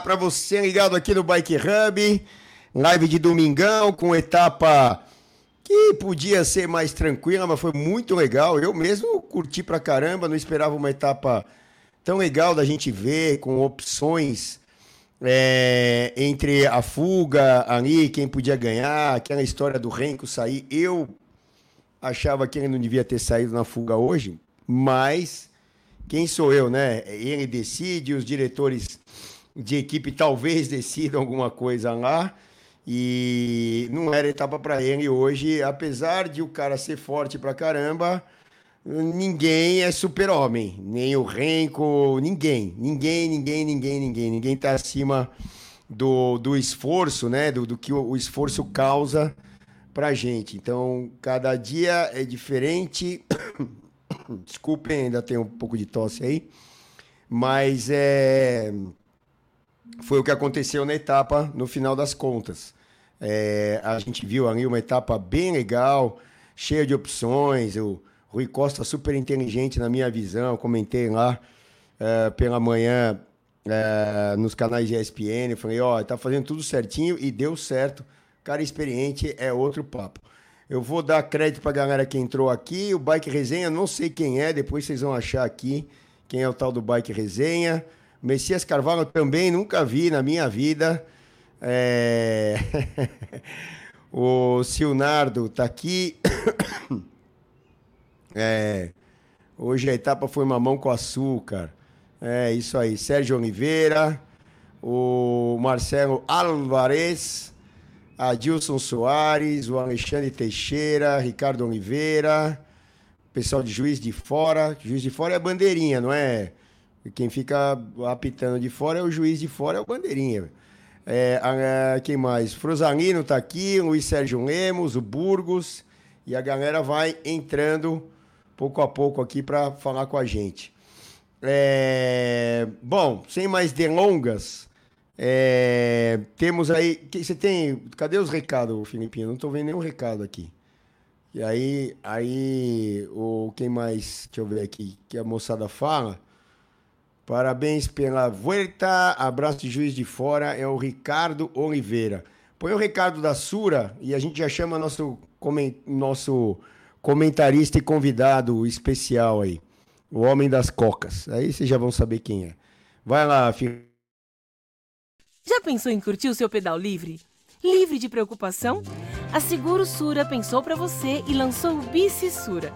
Para você ligado aqui no Bike Hub, live de domingão com etapa que podia ser mais tranquila, mas foi muito legal. Eu mesmo curti pra caramba, não esperava uma etapa tão legal da gente ver, com opções é, entre a fuga ali, quem podia ganhar, aquela história do Renko sair. Eu achava que ele não devia ter saído na fuga hoje, mas quem sou eu, né? Ele decide, os diretores de equipe talvez decidam alguma coisa lá. E não era etapa para ele hoje, apesar de o cara ser forte pra caramba, ninguém é super-homem. Nem o Renko, ninguém. Ninguém, ninguém, ninguém, ninguém. Ninguém tá acima do, do esforço, né? Do, do que o, o esforço causa pra gente. Então, cada dia é diferente. Desculpem, ainda tem um pouco de tosse aí. Mas é foi o que aconteceu na etapa no final das contas. É, a gente viu ali uma etapa bem legal, cheia de opções. O Rui Costa super inteligente na minha visão, comentei lá é, pela manhã é, nos canais de ESPN. Falei, ó, oh, tá fazendo tudo certinho e deu certo. Cara experiente é outro papo. Eu vou dar crédito para a galera que entrou aqui. O Bike Resenha, não sei quem é, depois vocês vão achar aqui quem é o tal do Bike Resenha. Messias Carvalho também nunca vi na minha vida. É... o Silnardo está aqui. É... Hoje a etapa foi mamão com açúcar. É isso aí. Sérgio Oliveira, o Marcelo Alvarez, Adilson Soares, o Alexandre Teixeira, Ricardo Oliveira, pessoal de Juiz de Fora. Juiz de Fora é bandeirinha, não é? Quem fica apitando de fora é o juiz de fora, é o bandeirinha. É, a, quem mais? Frosalino tá aqui, Luiz Sérgio Lemos, o Burgos. E a galera vai entrando pouco a pouco aqui para falar com a gente. É, bom, sem mais delongas, é, temos aí. Você tem. Cadê os recados, Filipinho? Não estou vendo nenhum recado aqui. E aí, aí o quem mais? Deixa eu ver aqui que a moçada fala. Parabéns pela volta. Abraço de Juiz de Fora. É o Ricardo Oliveira. Põe o recado da Sura e a gente já chama nosso, nosso comentarista e convidado especial aí. O Homem das Cocas. Aí vocês já vão saber quem é. Vai lá, filho. Já pensou em curtir o seu pedal livre? Livre de preocupação? A Seguro Sura pensou para você e lançou o Bici Sura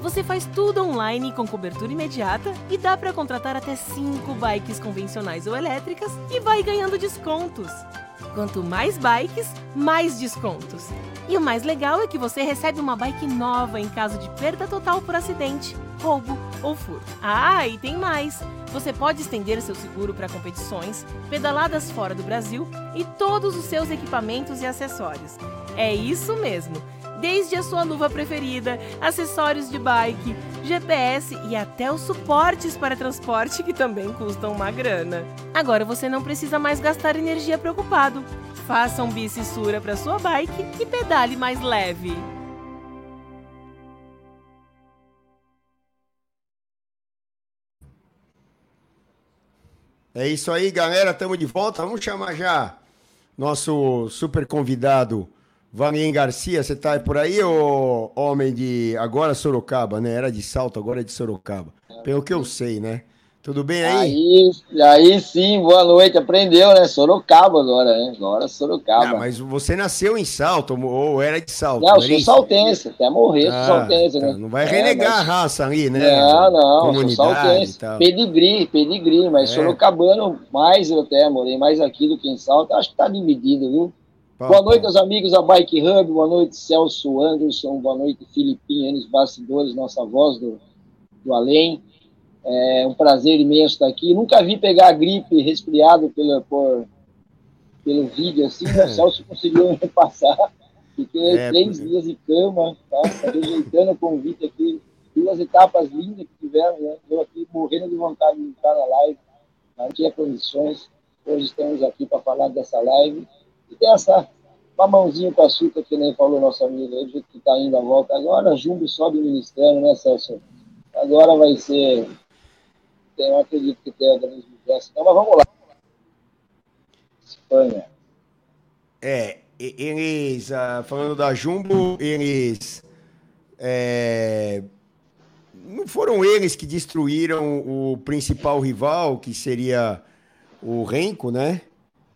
você faz tudo online com cobertura imediata e dá para contratar até 5 bikes convencionais ou elétricas e vai ganhando descontos. Quanto mais bikes, mais descontos. E o mais legal é que você recebe uma bike nova em caso de perda total por acidente, roubo ou furto. Ah, e tem mais! Você pode estender seu seguro para competições, pedaladas fora do Brasil e todos os seus equipamentos e acessórios. É isso mesmo! Desde a sua luva preferida, acessórios de bike, GPS e até os suportes para transporte que também custam uma grana. Agora você não precisa mais gastar energia preocupado. Faça um bicissura para sua bike e pedale mais leve. É isso aí, galera. Estamos de volta. Vamos chamar já nosso super convidado Valim Garcia, você tá por aí, ô homem de. Agora Sorocaba, né? Era de salto, agora é de Sorocaba. Pelo que eu sei, né? Tudo bem aí? Aí, aí sim, boa noite. Aprendeu, né? Sorocaba agora, né? Agora Sorocaba. Não, mas você nasceu em Salto ou era de Salto? Não, eu sou saltense, até morrer ah, sou saltense, né? Tá. Não vai renegar é, mas... a raça ali, né? Não, não, Comunidade sou saltense. Pedigree, pedigree, mas é. sorocabano mais eu até, morei mais aqui do que em Salto. Acho que tá dividido, viu? Boa noite aos amigos da Bike Hub, boa noite Celso Anderson, boa noite Filipinho, nos bastidores, nossa voz do, do além. É um prazer imenso estar aqui. Nunca vi pegar gripe resfriado pelo, por, pelo vídeo assim, o Celso conseguiu me passar. Fiquei é, três porque... dias de cama, tá? tá rejeitando o convite aqui. Duas etapas lindas que tivemos, né? Eu aqui morrendo de vontade de estar na live, não tinha condições. Hoje estamos aqui para falar dessa live e tem essa mamãozinho com açúcar, que nem falou nosso amigo aí, que está indo a volta. Agora Jumbo sobe ministério, né, Celso? Agora vai ser. Eu acredito que tem organismo dessa. Então, mas vamos lá. Espanha. É, eles, ah, falando da Jumbo, eles. É, não foram eles que destruíram o principal rival, que seria o Renko, né?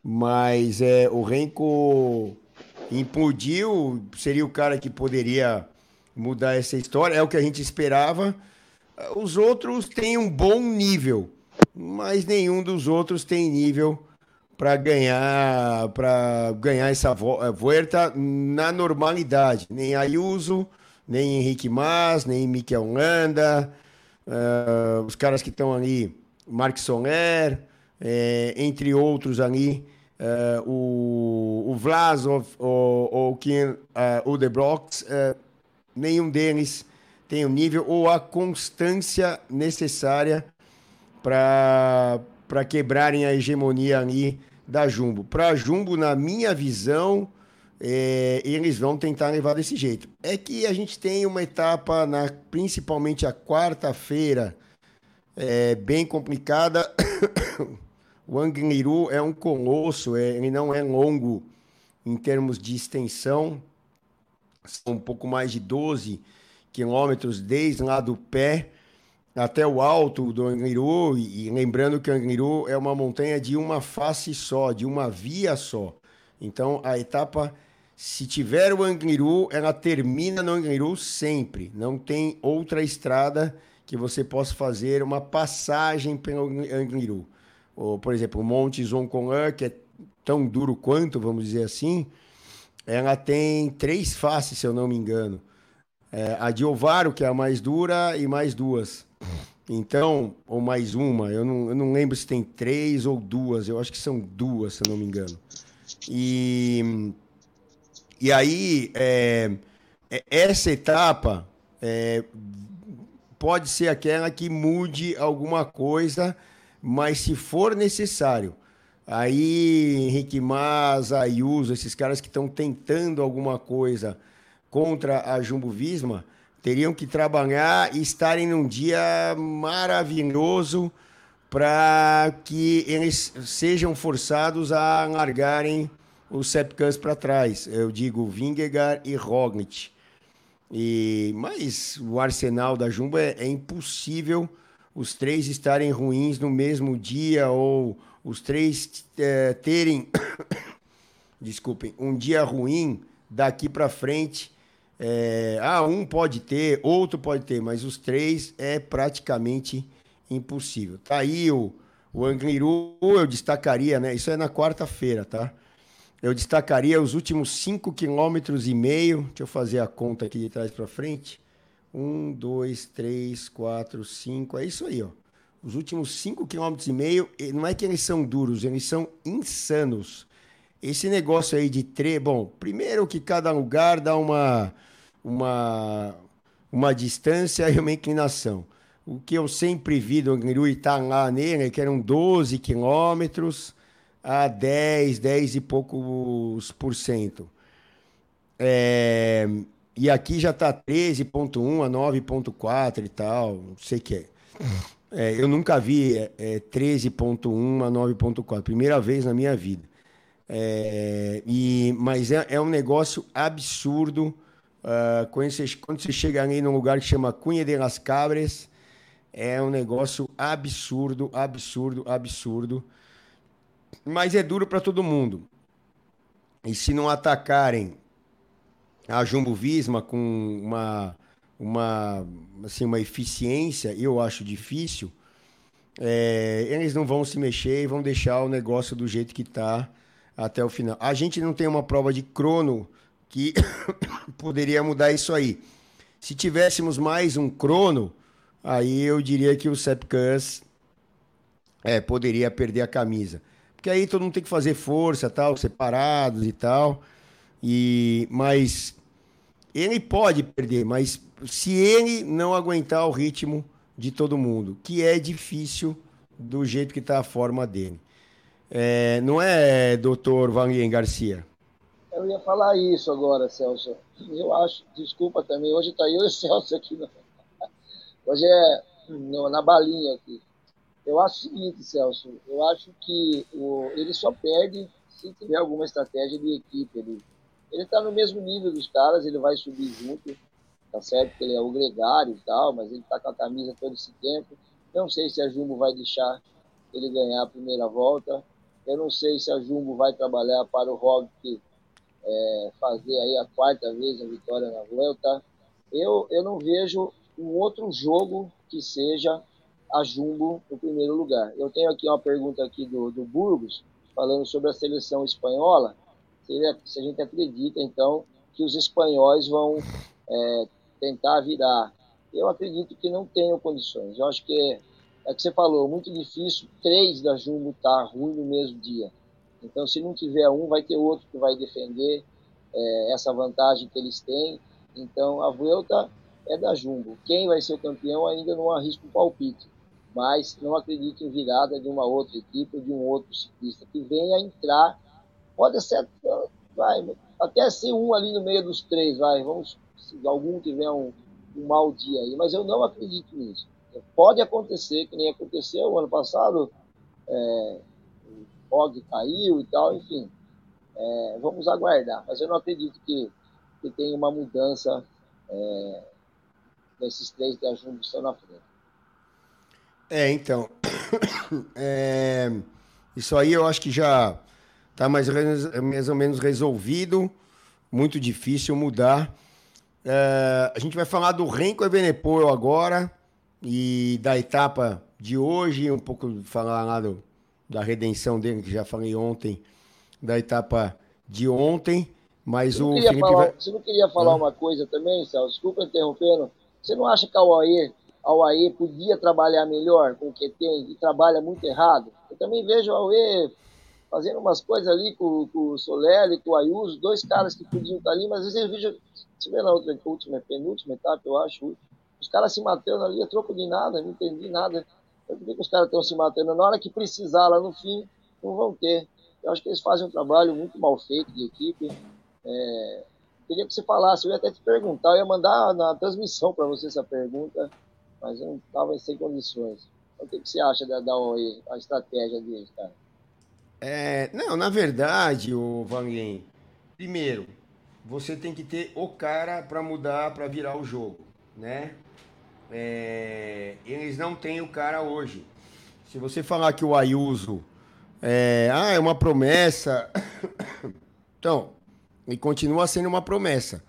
Mas é, o Renko implodiu, seria o cara que poderia mudar essa história, é o que a gente esperava. Os outros têm um bom nível, mas nenhum dos outros tem nível para ganhar para ganhar essa eh, volta na normalidade. Nem Ayuso, nem Henrique Mas, nem Mikel Landa, uh, os caras que estão ali, Mark Soler, é, entre outros ali, uh, o, o Vlasov ou, uh, o The uh, nenhum deles tem o nível ou a constância necessária para quebrarem a hegemonia ali da Jumbo. Para a Jumbo, na minha visão, é, eles vão tentar levar desse jeito. É que a gente tem uma etapa, na, principalmente a quarta-feira, é, bem complicada. o Angliru é um colosso, é, ele não é longo em termos de extensão, são um pouco mais de 12 quilômetros desde lá do pé até o alto do Angliru, e, lembrando que o Angliru é uma montanha de uma face só, de uma via só. Então a etapa, se tiver o Angliru, ela termina no Angliru sempre. Não tem outra estrada que você possa fazer uma passagem pelo Angliru. Ou, por exemplo, o Monte Zoncolan, que é tão duro quanto, vamos dizer assim, ela tem três faces, se eu não me engano. É, a de Ovaro, que é a mais dura, e mais duas. Então, ou mais uma, eu não, eu não lembro se tem três ou duas, eu acho que são duas, se eu não me engano. E, e aí, é, é essa etapa é, pode ser aquela que mude alguma coisa, mas se for necessário, aí Henrique Mas, Ayuso, esses caras que estão tentando alguma coisa contra a Jumbo Visma, teriam que trabalhar e estarem num dia maravilhoso para que eles sejam forçados a largarem os Sepkans para trás. Eu digo Vingegaard e Roglic. E, mas o arsenal da Jumbo é, é impossível os três estarem ruins no mesmo dia ou os três é, terem, desculpem, um dia ruim daqui para frente é, ah, um pode ter, outro pode ter, mas os três é praticamente impossível. Tá aí o, o Angliru, eu destacaria, né? Isso é na quarta-feira, tá? Eu destacaria os últimos 5 km e meio. Deixa eu fazer a conta aqui de trás para frente. Um, dois, três, quatro, cinco. É isso aí, ó. Os últimos 5 km e meio, não é que eles são duros, eles são insanos. Esse negócio aí de tre, bom, primeiro que cada lugar dá uma uma, uma distância e uma inclinação. O que eu sempre vi do Gruitá lá nele, que eram 12 quilômetros a 10, 10 e poucos por cento. É, e aqui já está 13.1 a 9.4 e tal, não sei o que é. é. eu nunca vi é, 13.1 a 9.4, primeira vez na minha vida. É, e, mas é, é um negócio absurdo Uh, quando, você, quando você chega ali num lugar que chama Cunha de las Cabres, é um negócio absurdo, absurdo, absurdo. Mas é duro para todo mundo. E se não atacarem a Jumbo Visma com uma, uma, assim, uma eficiência, eu acho difícil, é, eles não vão se mexer e vão deixar o negócio do jeito que está até o final. A gente não tem uma prova de crono que poderia mudar isso aí. Se tivéssemos mais um crono, aí eu diria que o Sepkans é, poderia perder a camisa. Porque aí todo mundo tem que fazer força, tal, separados e tal. E mas ele pode perder, mas se ele não aguentar o ritmo de todo mundo, que é difícil do jeito que está a forma dele. É, não é, doutor Vanguien Garcia? Eu ia falar isso agora, Celso. Eu acho, desculpa também, hoje está eu e o Celso aqui. No... Hoje é no, na balinha aqui. Eu acho o seguinte, Celso, eu acho que o, ele só perde se tiver alguma estratégia de equipe. Ele está no mesmo nível dos caras, ele vai subir junto, tá certo que ele é o gregário e tal, mas ele está com a camisa todo esse tempo. Não sei se a Jumbo vai deixar ele ganhar a primeira volta. Eu não sei se a Jumbo vai trabalhar para o Roglic é, fazer aí a quarta vez a vitória na Vuelta. Eu, eu não vejo um outro jogo que seja a Jumbo no primeiro lugar. Eu tenho aqui uma pergunta aqui do, do Burgos, falando sobre a seleção espanhola. Se, se a gente acredita, então, que os espanhóis vão é, tentar virar. Eu acredito que não tenham condições. Eu acho que é, é que você falou, muito difícil três da Jumbo estar tá ruim no mesmo dia. Então, se não tiver um, vai ter outro que vai defender é, essa vantagem que eles têm. Então, a Vuelta é da Jumbo. Quem vai ser o campeão ainda não arrisco um palpite mas não acredito em virada de uma outra equipe ou de um outro ciclista que venha entrar. Pode ser, vai, até ser um ali no meio dos três, vai, vamos, se algum tiver um, um mau dia aí, mas eu não acredito nisso. Pode acontecer, que nem aconteceu ano passado, é, o Og caiu e tal, enfim. É, vamos aguardar, mas eu não acredito que, que tenha uma mudança é, desses três que a Jumbo estão na frente. É, então. É, isso aí eu acho que já está mais, mais ou menos resolvido. Muito difícil mudar. É, a gente vai falar do Renko Evenepoel agora e da etapa de hoje, um pouco falar lá do, da redenção dele, que já falei ontem, da etapa de ontem. Mas o Felipe falar, vai... Você não queria falar uma coisa também, Celso? Desculpa interrompendo. Você não acha que a Aue a UAE podia trabalhar melhor com o que tem e trabalha muito errado. Eu também vejo a UAE fazendo umas coisas ali com, com o Soler e com o Ayuso, dois caras que podiam estar ali, mas às vezes eu vejo, se vê na outra, última, penúltima etapa, eu acho, os caras se matando ali a troco de nada, não entendi nada. Por que os caras estão se matando? Na hora que precisar lá no fim, não vão ter. Eu acho que eles fazem um trabalho muito mal feito de equipe. É, queria que você falasse, eu ia até te perguntar, eu ia mandar na transmissão para você essa pergunta mas eu não estava sem condições. O que, que você acha da, da OE, a estratégia deles, cara? É, não, na verdade, o Vanguin, primeiro, você tem que ter o cara para mudar, para virar o jogo, né? É, eles não têm o cara hoje. Se você falar que o Ayuso é, ah, é uma promessa, então, ele continua sendo uma promessa.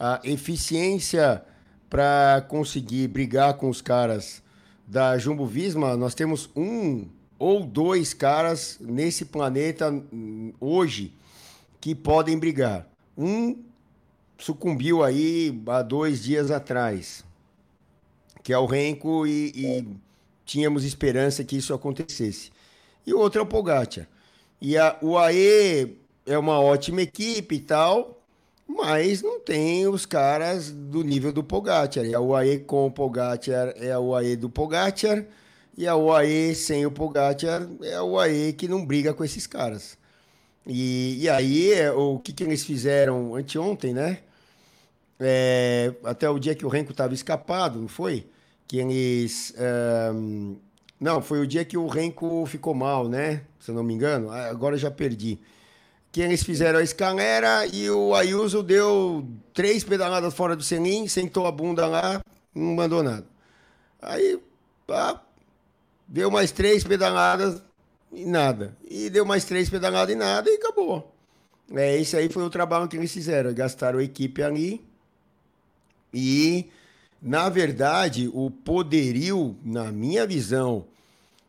A eficiência para conseguir brigar com os caras da Jumbo Visma, nós temos um ou dois caras nesse planeta hum, hoje que podem brigar. Um sucumbiu aí há dois dias atrás, que é o Renko, e, e tínhamos esperança que isso acontecesse. E o outro é o Pogacar. E a, o AE é uma ótima equipe e tal, mas não tem os caras do nível do Pogacar. E a UAE com o Pogacar é a UAE do Pogacar, e a UAE sem o Pogacar é a UAE que não briga com esses caras. E, e aí, é, o que, que eles fizeram anteontem, né? É, até o dia que o Renko estava escapado, não foi? Que eles. Um, não, foi o dia que o Renko ficou mal, né? Se eu não me engano. Agora eu já perdi que eles fizeram a escalera e o Ayuso deu três pedaladas fora do selim, sentou a bunda lá, não mandou nada. Aí, pá, deu mais três pedaladas e nada. E deu mais três pedaladas e nada e acabou. É, esse aí foi o trabalho que eles fizeram. Gastaram a equipe ali e, na verdade, o poderio, na minha visão,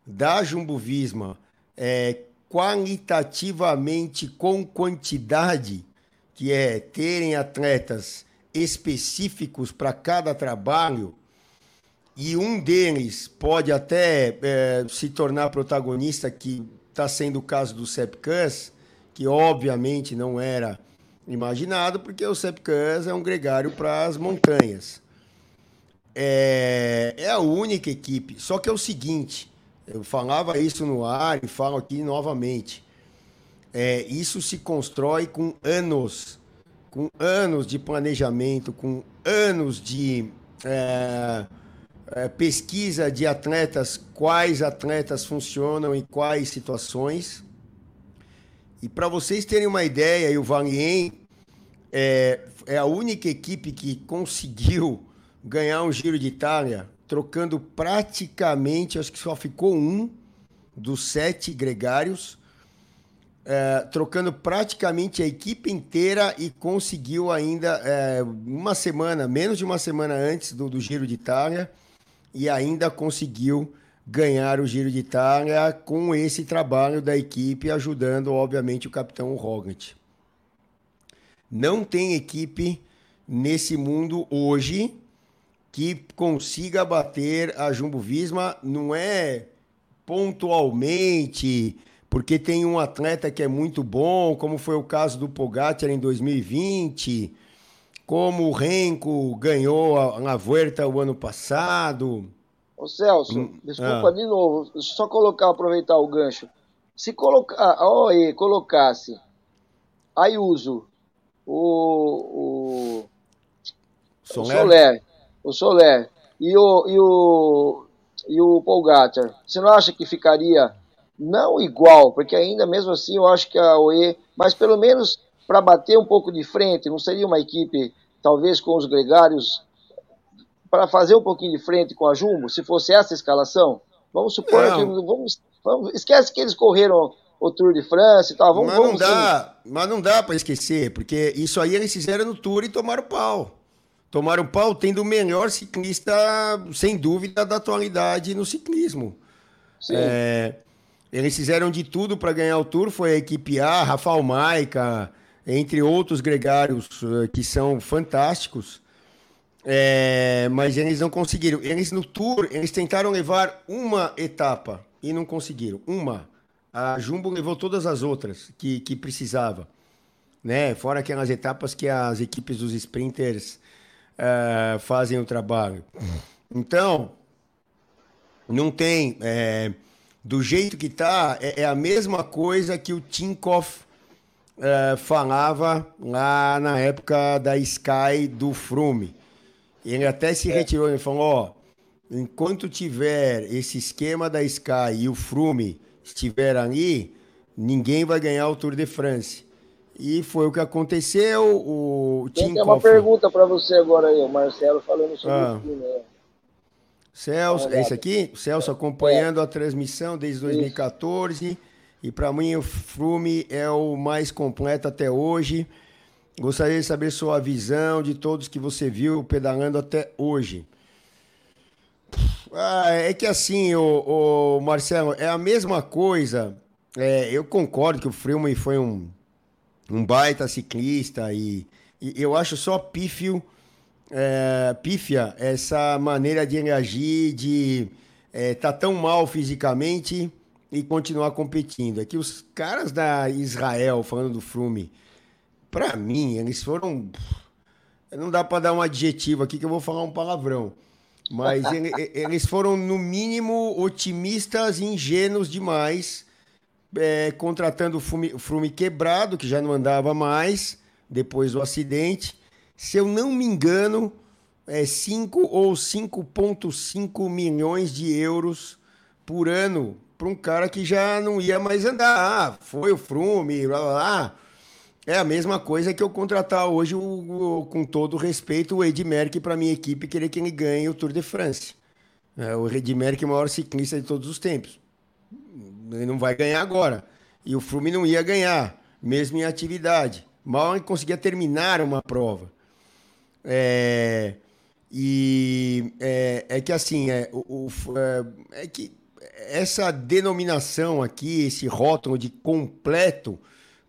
da Jumbo Visma é qualitativamente com quantidade, que é terem atletas específicos para cada trabalho, e um deles pode até é, se tornar protagonista, que está sendo o caso do Sepkus, que obviamente não era imaginado, porque o Sepkus é um gregário para as montanhas. É, é a única equipe. Só que é o seguinte: eu falava isso no ar e falo aqui novamente. É, isso se constrói com anos, com anos de planejamento, com anos de é, é, pesquisa de atletas, quais atletas funcionam em quais situações. E para vocês terem uma ideia, o Valien é, é a única equipe que conseguiu ganhar um Giro de Itália trocando praticamente, acho que só ficou um dos sete gregários, é, trocando praticamente a equipe inteira e conseguiu ainda é, uma semana, menos de uma semana antes do, do Giro de Itália, e ainda conseguiu ganhar o Giro de Itália com esse trabalho da equipe, ajudando, obviamente, o capitão Roglic. Não tem equipe nesse mundo hoje que consiga bater a Jumbo Visma, não é pontualmente, porque tem um atleta que é muito bom, como foi o caso do Pogacar em 2020, como o Renko ganhou a, a Vuelta o ano passado. Ô Celso, hum, desculpa ah. de novo, só colocar, aproveitar o gancho. Se colocar, a OE colocasse Ayuso, o, o, Soler. o Soler, o Soler e o, e o, e o Polgater, você não acha que ficaria não igual, porque ainda mesmo assim eu acho que a OE, mas pelo menos para bater um pouco de frente, não seria uma equipe, talvez com os gregários para fazer um pouquinho de frente com a Jumbo, se fosse essa escalação? Vamos supor não. que. Vamos, vamos, esquece que eles correram o Tour de França e tal. Vamos, mas, não dá, mas não dá para esquecer, porque isso aí eles fizeram no Tour e tomaram pau. Tomaram pau tendo o melhor ciclista, sem dúvida, da atualidade no ciclismo. É, eles fizeram de tudo para ganhar o Tour, foi a equipe A, Rafael Maica, entre outros gregários eh, que são fantásticos. É, mas eles não conseguiram. Eles no Tour, eles tentaram levar uma etapa e não conseguiram. Uma. A Jumbo levou todas as outras que, que precisava. Né? Fora aquelas etapas que as equipes dos sprinters uh, fazem o trabalho. Então, não tem. É, do jeito que tá, é, é, a mesma coisa que o Tinkoff uh, falava lá na época da Sky do Frume ele até se é. retirou e falou: ó, enquanto tiver esse esquema da Sky e o Frume estiver ali, ninguém vai ganhar o Tour de France. E foi o que aconteceu. O Tem uma pergunta para você agora aí, o Marcelo falando sobre ah. o. Né? Celso, é esse aqui? O Celso acompanhando é. a transmissão desde 2014. Isso. E para mim o Frume é o mais completo até hoje. Gostaria de saber sua visão de todos que você viu pedalando até hoje. Ah, é que assim, o, o, Marcelo, é a mesma coisa. É, eu concordo que o Freeman foi um, um baita ciclista e, e eu acho só pífio, é, pífia essa maneira de reagir, de é, tá tão mal fisicamente e continuar competindo. É que os caras da Israel, falando do Frume, para mim, eles foram. Não dá para dar um adjetivo aqui que eu vou falar um palavrão. Mas ele, eles foram, no mínimo, otimistas e ingênuos demais, é, contratando o Frume, o Frume quebrado, que já não andava mais, depois do acidente. Se eu não me engano, é 5 ou 5,5 milhões de euros por ano para um cara que já não ia mais andar. Ah, foi o Frume, blá blá blá. É a mesma coisa que eu contratar hoje, o, o, com todo respeito, o Ed Merck para minha equipe querer que ele ganhe o Tour de France. É, o Ed Merck é o maior ciclista de todos os tempos. Ele não vai ganhar agora. E o Flume não ia ganhar, mesmo em atividade. Mal ele conseguia terminar uma prova. É, e é, é que assim, é, o, o, é, é que essa denominação aqui, esse rótulo de completo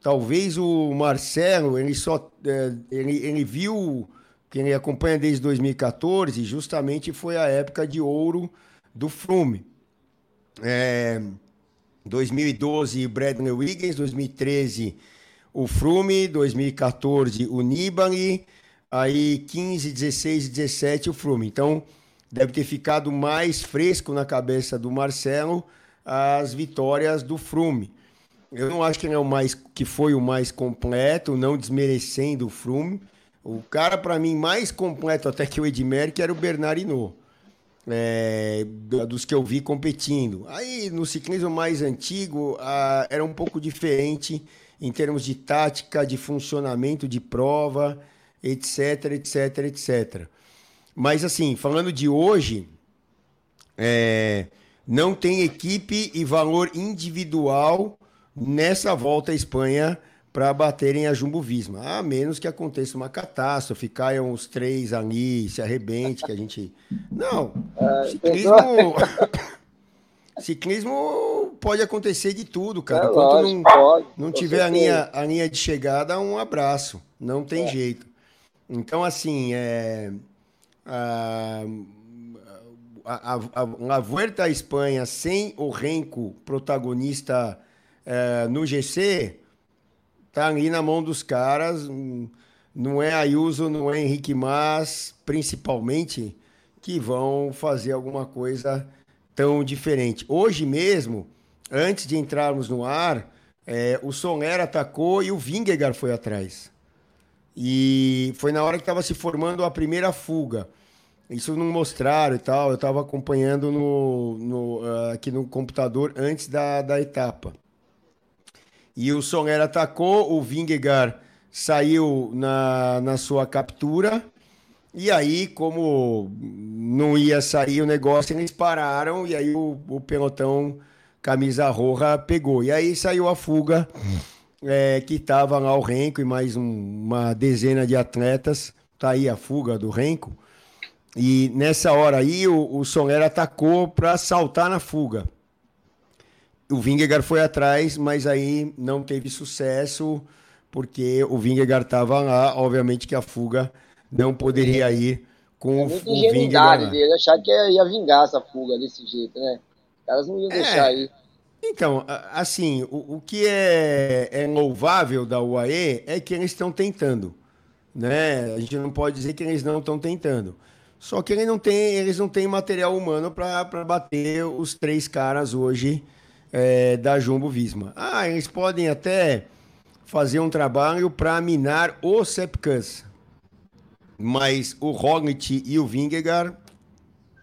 Talvez o Marcelo, ele só é, ele, ele viu que ele acompanha desde 2014, justamente foi a época de ouro do Flume. É, 2012, Bradley Wiggins, 2013, o Flume, 2014, o Nibali, aí 15, 16 17, o Flume. Então, deve ter ficado mais fresco na cabeça do Marcelo as vitórias do Flume. Eu não acho que ele é o mais que foi o mais completo, não desmerecendo o Froome. O cara para mim mais completo até que o Edmer que era o Bernard Hinault. É, dos que eu vi competindo. Aí no ciclismo mais antigo a, era um pouco diferente em termos de tática, de funcionamento de prova, etc, etc, etc. Mas assim, falando de hoje, é, não tem equipe e valor individual nessa volta à Espanha para baterem a Jumbo Visma. A menos que aconteça uma catástrofe, caiam os três ali, se arrebente, que a gente. Não. É, ciclismo. ciclismo pode acontecer de tudo, cara. É, Enquanto lógico, não, pode, não tiver a linha, a linha de chegada, um abraço. Não tem é. jeito. Então, assim, é, a, a, a, a Vuelta à Espanha sem o Renko protagonista é, no GC tá ali na mão dos caras. Não é Ayuso, não é Henrique Mas, principalmente, que vão fazer alguma coisa tão diferente. Hoje mesmo, antes de entrarmos no ar, é, o Soler atacou e o Vingegaard foi atrás. E foi na hora que estava se formando a primeira fuga. Isso não mostraram e tal, eu estava acompanhando no, no, uh, aqui no computador antes da, da etapa. E o Soler atacou, o Vingegaard saiu na, na sua captura. E aí, como não ia sair o negócio, eles pararam e aí o, o pelotão camisa roja pegou. E aí saiu a fuga é, que estava lá o Renko e mais um, uma dezena de atletas. Tá aí a fuga do Renko. E nessa hora aí o, o Soler atacou para saltar na fuga. O Vingegaard foi atrás, mas aí não teve sucesso porque o Vingegaard estava lá. Obviamente que a fuga não poderia ir com é o, Vingegaard. dele achar que ia vingar essa fuga desse jeito, né? Caras não iam é. deixar aí. Então, assim, o, o que é, é, louvável da UAE é que eles estão tentando. Né? A gente não pode dizer que eles não estão tentando. Só que eles não têm, eles não têm material humano para bater os três caras hoje é, da Jumbo Visma. Ah, eles podem até fazer um trabalho para minar o Sepkus. Mas o Roglic e o Vingegaard,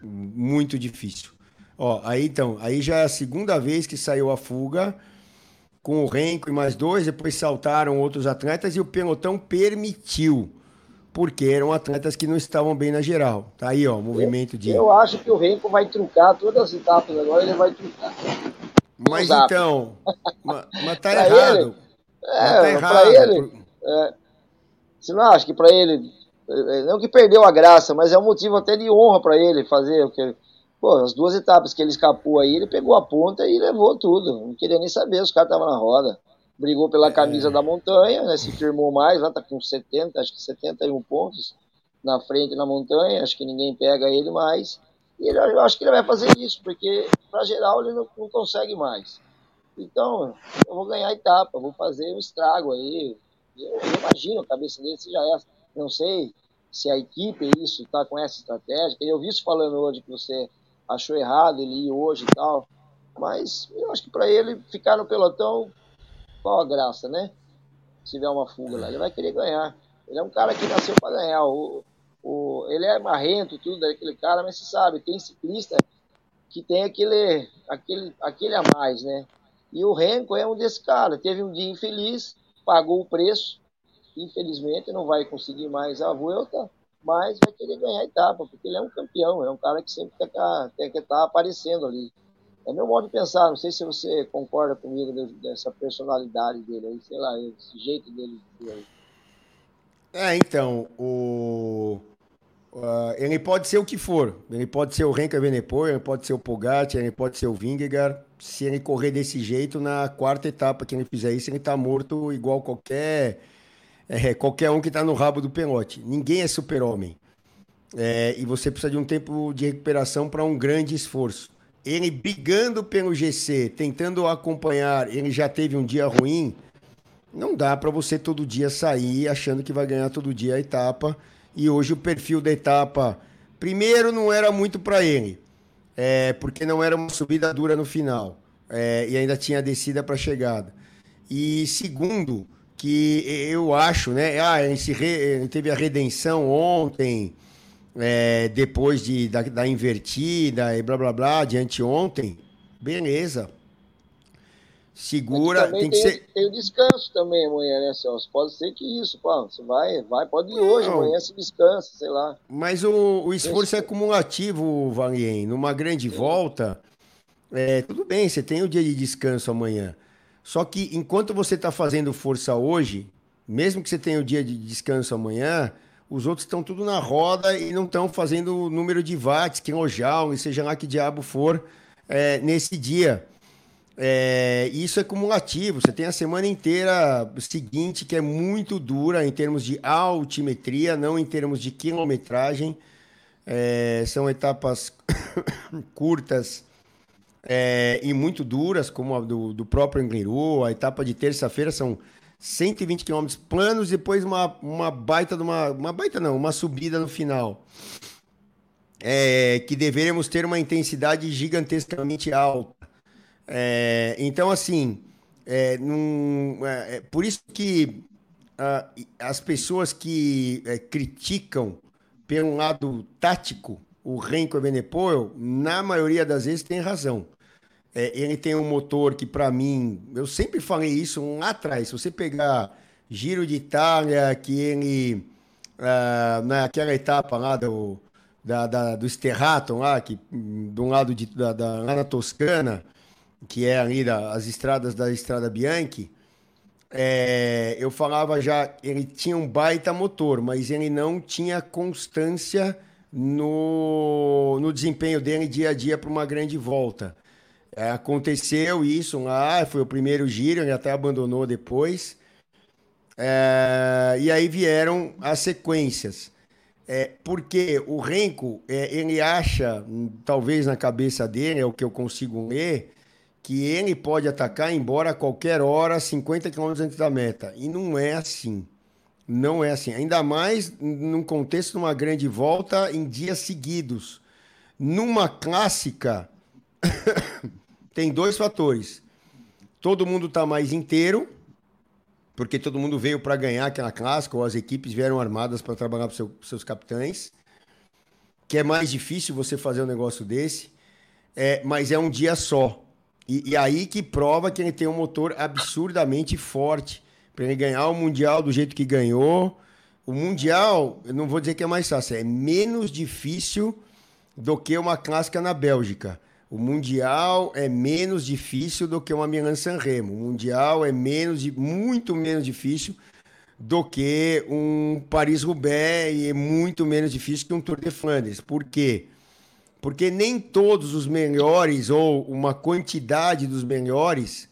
muito difícil. Ó, aí então, aí já é a segunda vez que saiu a fuga com o Renko e mais dois, depois saltaram outros atletas e o pelotão permitiu, porque eram atletas que não estavam bem na geral. Tá aí, ó, o movimento de. Eu acho que o Renko vai trucar todas as etapas agora, ele vai trucar. Mas então, mas, mas tá errado. Ele, é, tá errado. ele, é, você não acha que para ele, é, não que perdeu a graça, mas é um motivo até de honra para ele fazer o que Pô, as duas etapas que ele escapou aí, ele pegou a ponta e levou tudo. Não queria nem saber, os caras estavam na roda. Brigou pela camisa é. da montanha, né, se firmou mais, lá tá com 70, acho que 71 pontos na frente na montanha, acho que ninguém pega ele mais. E ele, eu acho que ele vai fazer isso, porque para geral ele não, não, consegue mais. Então, eu vou ganhar a etapa, vou fazer um estrago aí. Eu, eu imagino a cabeça dele já é. Não sei se a equipe é isso está com essa estratégia. Eu vi isso falando hoje que você achou errado ele ir hoje e tal. Mas eu acho que para ele ficar no pelotão, qual a graça, né? Se tiver uma fuga lá, ele vai querer ganhar. Ele é um cara que nasceu para ganhar. O, o, ele é marrento, tudo, aquele cara, mas você sabe, tem ciclista que tem aquele, aquele, aquele a mais, né? E o Renko é um desse cara. Teve um dia infeliz, pagou o preço, infelizmente não vai conseguir mais a volta mas vai querer ganhar a etapa, porque ele é um campeão, é um cara que sempre quer estar tá, tá aparecendo ali. É meu modo de pensar, não sei se você concorda comigo dessa personalidade dele aí, sei lá, esse jeito dele. É, então, o... Uh, ele pode ser o que for. Ele pode ser o Renka Benepor, ele pode ser o Pogacar, ele pode ser o Vingegaard. Se ele correr desse jeito, na quarta etapa que ele fizer isso, ele tá morto igual qualquer é, qualquer um que está no rabo do pelote. Ninguém é super-homem. É, e você precisa de um tempo de recuperação para um grande esforço. Ele brigando pelo GC, tentando acompanhar, ele já teve um dia ruim. Não dá para você todo dia sair achando que vai ganhar todo dia a etapa. E hoje o perfil da etapa, primeiro, não era muito para ele, é, porque não era uma subida dura no final é, e ainda tinha descida para chegada. E segundo, que eu acho, né? Ah, gente re, teve a redenção ontem, é, depois de, da, da, invertida e blá blá blá, de anteontem. Beleza. segura. Tem que tem, ser... tem o descanso também amanhã, né, Celso? Pode ser que isso, pô, você vai, vai, pode ir hoje, Não. amanhã se descansa, sei lá. Mas o, o esforço é acumulativo, Valien. Numa grande Sim. volta, é, tudo bem, você tem o dia de descanso amanhã. Só que enquanto você está fazendo força hoje, mesmo que você tenha o dia de descanso amanhã, os outros estão tudo na roda e não estão fazendo o número de watts, quilojoule, seja lá que diabo for, é, nesse dia. É, isso é cumulativo. Você tem a semana inteira seguinte que é muito dura em termos de altimetria, não em termos de quilometragem. É, são etapas curtas é, e muito duras, como a do, do próprio Angliru. A etapa de terça-feira são 120 km planos, depois uma, uma baita de uma, uma baita não, uma subida no final. É, que deveríamos ter uma intensidade gigantescamente alta. É, então, assim, é, num, é, é por isso que as pessoas que é, criticam pelo lado tático o Renko Evenepoel, na maioria das vezes tem razão. É, ele tem um motor que, para mim, eu sempre falei isso lá atrás. Se você pegar Giro de Itália, que ele, uh, naquela etapa lá do, da, da, do Sterraton, lá, que, um lado de, da, da, lá na Toscana, que é ali da, as estradas da Estrada Bianchi, é, eu falava já, ele tinha um baita motor, mas ele não tinha constância no, no desempenho dele dia a dia para uma grande volta. É, aconteceu isso lá, foi o primeiro giro, ele até abandonou depois. É, e aí vieram as sequências. É, porque o Renko, é, ele acha, talvez na cabeça dele, é o que eu consigo ler, que ele pode atacar embora a qualquer hora, 50 km antes da meta. E não é assim. Não é assim. Ainda mais num contexto de uma grande volta em dias seguidos. Numa clássica, tem dois fatores. Todo mundo está mais inteiro, porque todo mundo veio para ganhar aquela clássica, ou as equipes vieram armadas para trabalhar para seu, seus capitães, que é mais difícil você fazer um negócio desse, é, mas é um dia só. E, e aí que prova que ele tem um motor absurdamente forte para ele ganhar o Mundial do jeito que ganhou. O Mundial, eu não vou dizer que é mais fácil, é menos difícil do que uma clássica na Bélgica. O Mundial é menos difícil do que uma Milan-San Remo. O Mundial é menos, muito menos difícil do que um Paris-Roubaix e é muito menos difícil que um Tour de Flandres. Por quê? Porque nem todos os melhores ou uma quantidade dos melhores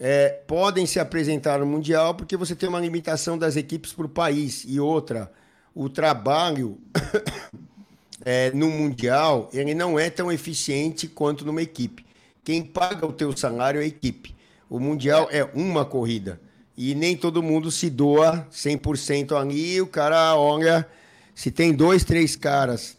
é, podem se apresentar no Mundial porque você tem uma limitação das equipes por país. E outra, o trabalho é, no Mundial, ele não é tão eficiente quanto numa equipe. Quem paga o teu salário é a equipe. O Mundial é uma corrida. E nem todo mundo se doa 100% ali. O cara olha, se tem dois, três caras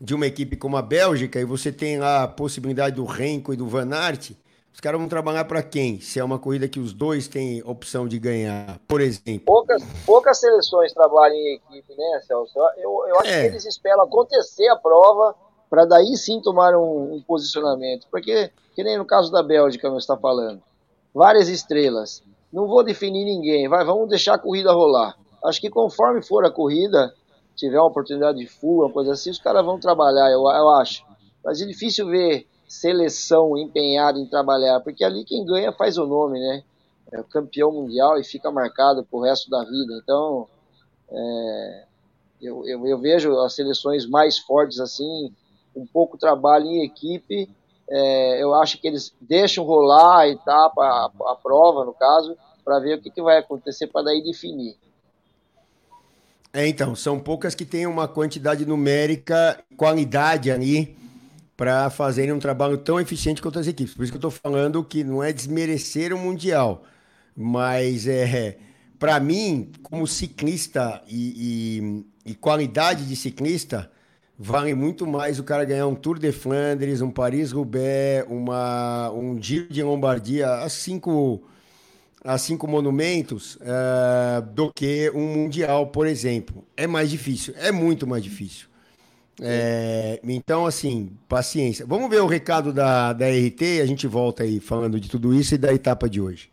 de uma equipe como a Bélgica e você tem a possibilidade do Renko e do Van Aert, os caras vão trabalhar para quem? Se é uma corrida que os dois têm opção de ganhar, por exemplo. Poucas, poucas seleções trabalham em equipe, né, Celso? Eu, eu acho é. que eles esperam acontecer a prova para daí sim tomar um, um, posicionamento. Porque, que nem no caso da Bélgica, você está falando, várias estrelas. Não vou definir ninguém, vai, vamos deixar a corrida rolar. Acho que conforme for a corrida, tiver uma oportunidade de fuga, uma coisa assim, os caras vão trabalhar, eu, eu acho. Mas é difícil ver seleção empenhada em trabalhar, porque ali quem ganha faz o nome, né? É campeão mundial e fica marcado pro resto da vida. Então, é, eu, eu, eu, vejo as seleções mais fortes assim, um pouco trabalho em equipe. É, eu acho que eles deixam rolar a etapa, a, a prova, no caso, para ver o que, que vai acontecer para daí definir. É, então, são poucas que têm uma quantidade numérica, qualidade ali para fazerem um trabalho tão eficiente quanto as equipes. Por isso que eu estou falando que não é desmerecer o Mundial, mas é para mim, como ciclista e, e, e, qualidade de ciclista, vale muito mais o cara ganhar um Tour de Flandres, um Paris-Roubaix, uma, um Giro de Lombardia, as cinco, as cinco monumentos, uh, do que um Mundial, por exemplo. É mais difícil, é muito mais difícil. É, então, assim, paciência. Vamos ver o recado da, da RT e a gente volta aí falando de tudo isso e da etapa de hoje.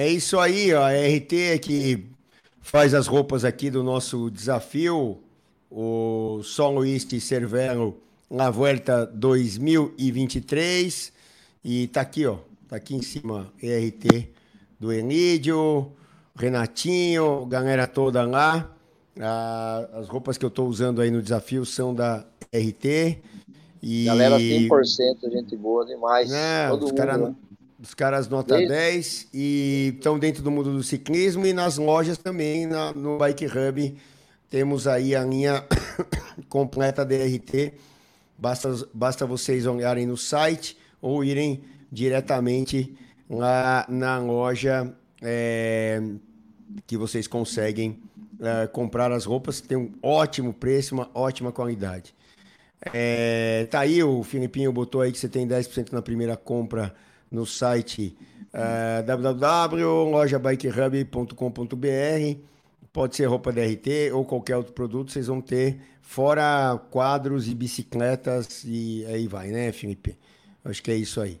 É isso aí, ó. A RT é que faz as roupas aqui do nosso desafio, o São Luís de Cervelo na Vuelta 2023. E tá aqui, ó. Tá aqui em cima, RT do Enídio, Renatinho, galera toda lá. Ah, as roupas que eu tô usando aí no desafio são da RT. E... Galera 100%, gente boa demais. É, Todo os caras né? Os caras nota Desde... 10 e estão dentro do mundo do ciclismo e nas lojas também, na, no Bike Hub. Temos aí a linha completa DRT. Basta, basta vocês olharem no site ou irem diretamente lá na loja é, que vocês conseguem é, comprar as roupas. Tem um ótimo preço, uma ótima qualidade. É, tá aí, o Filipinho botou aí que você tem 10% na primeira compra no site uh, www.lojabikehub.com.br. Pode ser roupa DRT ou qualquer outro produto, vocês vão ter, fora quadros e bicicletas, e aí vai, né, Felipe? Acho que é isso aí.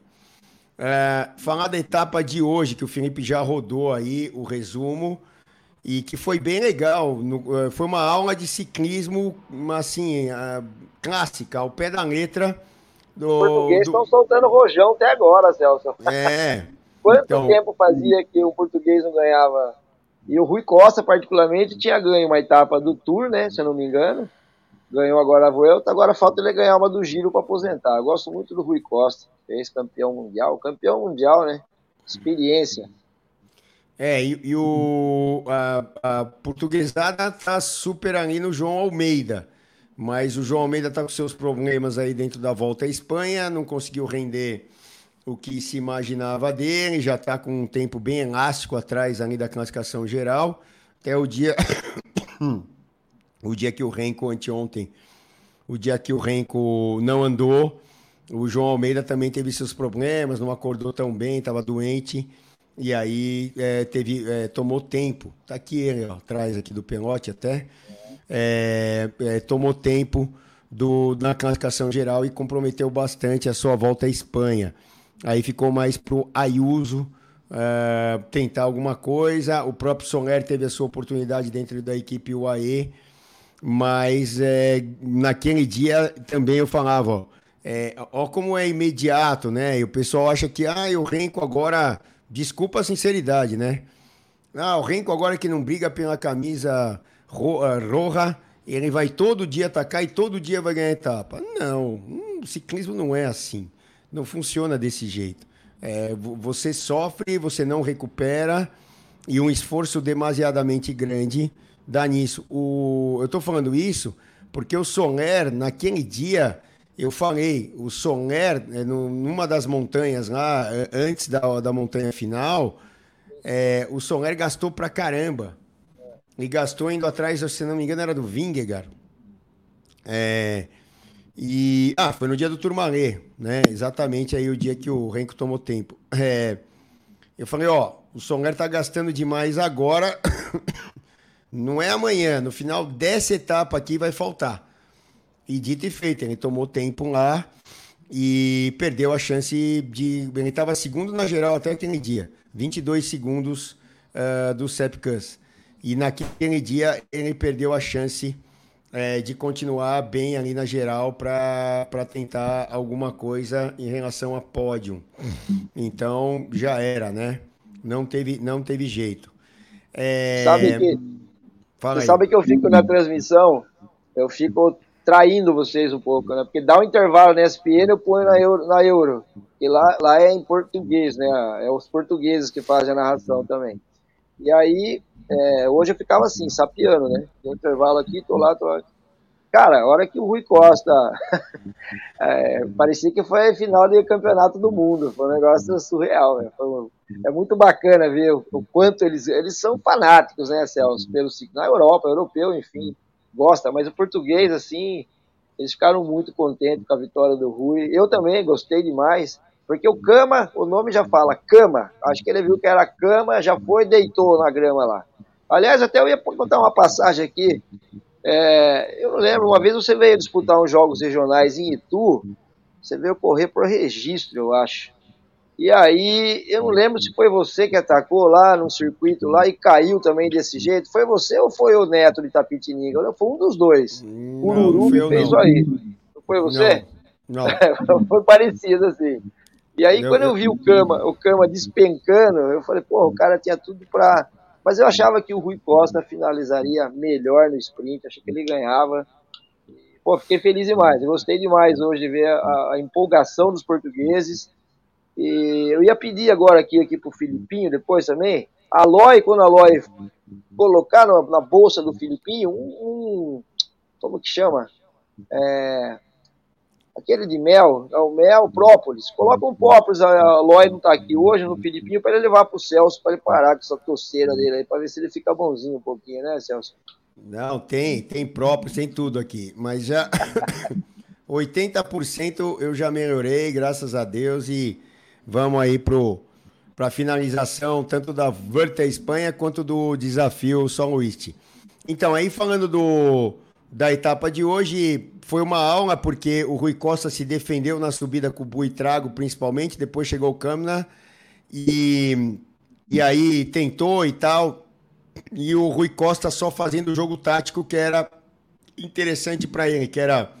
Uh, falar da etapa de hoje, que o Felipe já rodou aí o resumo, e que foi bem legal. Uh, foi uma aula de ciclismo, assim, clássica, ao pé da letra do, Os portugueses estão do... soltando rojão até agora, Celso. É. Quanto então... tempo fazia que o português não ganhava? E o Rui Costa, particularmente, tinha ganho uma etapa do Tour, né? Se eu não me engano. Ganhou agora a Vuelta, agora falta ele ganhar uma do Giro para aposentar. Eu gosto muito do Rui Costa, ex-campeão mundial. Campeão mundial, né? Experiência. É, e, e o, a, a portuguesada tá super ali no João Almeida. Mas o João Almeida está com seus problemas aí dentro da volta à Espanha, não conseguiu render o que se imaginava dele, já está com um tempo bem elástico atrás ali da classificação geral. Até o dia. o dia que o Renko, anteontem, o dia que o Renko não andou, o João Almeida também teve seus problemas, não acordou tão bem, estava doente. E aí é, teve, é, tomou tempo. Tá aqui ele, ó, atrás aqui do pelote até é, é, tomou tempo do, na classificação geral e comprometeu bastante a sua volta à Espanha. Aí ficou mais pro Ayuso é, tentar alguma coisa. O próprio Soler teve a sua oportunidade dentro da equipe UAE, mas é, naquele dia também eu falava, ó, é, ó como é imediato, né? E o pessoal acha que, ah, o Renko agora, desculpa a sinceridade, né? Ah, o Renko agora que não briga pela camisa Roja, ele vai todo dia atacar e todo dia vai ganhar etapa. Não, o ciclismo não é assim. Não funciona desse jeito. É, você sofre, você não recupera e um esforço demasiadamente grande dá nisso. O, eu estou falando isso porque o Soler, naquele dia, eu falei, o Soler, é, numa das montanhas lá, é, antes da, da montanha final, é, o Soler gastou pra caramba. E gastou indo atrás, se não me engano, era do Vingegaard. É, e, ah, foi no dia do Turmalê, né? Exatamente aí o dia que o Renko tomou tempo. É, eu falei, ó, o Songer tá gastando demais agora, não é amanhã, no final dessa etapa aqui vai faltar. E dito e feito, ele tomou tempo lá e perdeu a chance de. Ele estava segundo na geral até aquele dia, 22 segundos uh, do Sepkus. E naquele dia ele perdeu a chance é, de continuar bem ali na geral para tentar alguma coisa em relação a pódio. Então já era, né? Não teve, não teve jeito. É... Sabe que, Fala sabe que eu fico na transmissão, eu fico traindo vocês um pouco, né? Porque dá um intervalo na SPN, eu ponho na Euro, na Euro. E lá, lá é em português, né? É os portugueses que fazem a narração também. E aí é, hoje eu ficava assim, sapiando, né? Tem um intervalo aqui, tô lá, tô lá. Cara, a hora que o Rui Costa é, parecia que foi a final do campeonato do mundo, foi um negócio surreal, né? é muito bacana ver o, o, quanto eles eles são fanáticos, né, Celso, pelo na Europa, europeu, enfim, gosta, mas o português assim, eles ficaram muito contentes com a vitória do Rui. Eu também gostei demais. Porque o Cama, o nome já fala Cama. Acho que ele viu que era Cama, já foi deitou na grama lá. Aliás, até eu ia contar uma passagem aqui. É, eu lembro, uma vez você veio disputar uns jogos regionais em Itu, você veio correr por registro, eu acho. E aí, eu não lembro se foi você que atacou lá no circuito lá e caiu também desse jeito. Foi você ou foi o Neto de Tapitininga? Foi um dos dois. Não, o Luru fez não. isso aí. Não foi você? Não. não. foi parecido assim. E aí, quando eu vi o Cama, o Cama despencando, eu falei, pô, o cara tinha tudo para. Mas eu achava que o Rui Costa finalizaria melhor no sprint, achei que ele ganhava. Pô, fiquei feliz demais. Eu gostei demais hoje de ver a, a empolgação dos portugueses. E eu ia pedir agora aqui, aqui pro Filipinho, depois também, a Loi, quando a Loi colocar na, na bolsa do Filipinho, um, um, como que chama? É, aquele de mel, é o mel, própolis. Coloca um própolis, a Loi não está aqui hoje no Filipinho, para ele levar para o Celso, para ele parar com essa torceira dele aí, para ver se ele fica bonzinho um pouquinho, né, Celso? Não, tem, tem própolis, tem tudo aqui, mas já 80% eu já melhorei, graças a Deus, e vamos aí pro para finalização tanto da Volta Espanha quanto do desafio São Luís. Então, aí falando do da etapa de hoje, foi uma aula porque o Rui Costa se defendeu na subida com o Buitrago, principalmente. Depois chegou o Câmara e, e aí tentou e tal. E o Rui Costa só fazendo o jogo tático que era interessante para ele, que era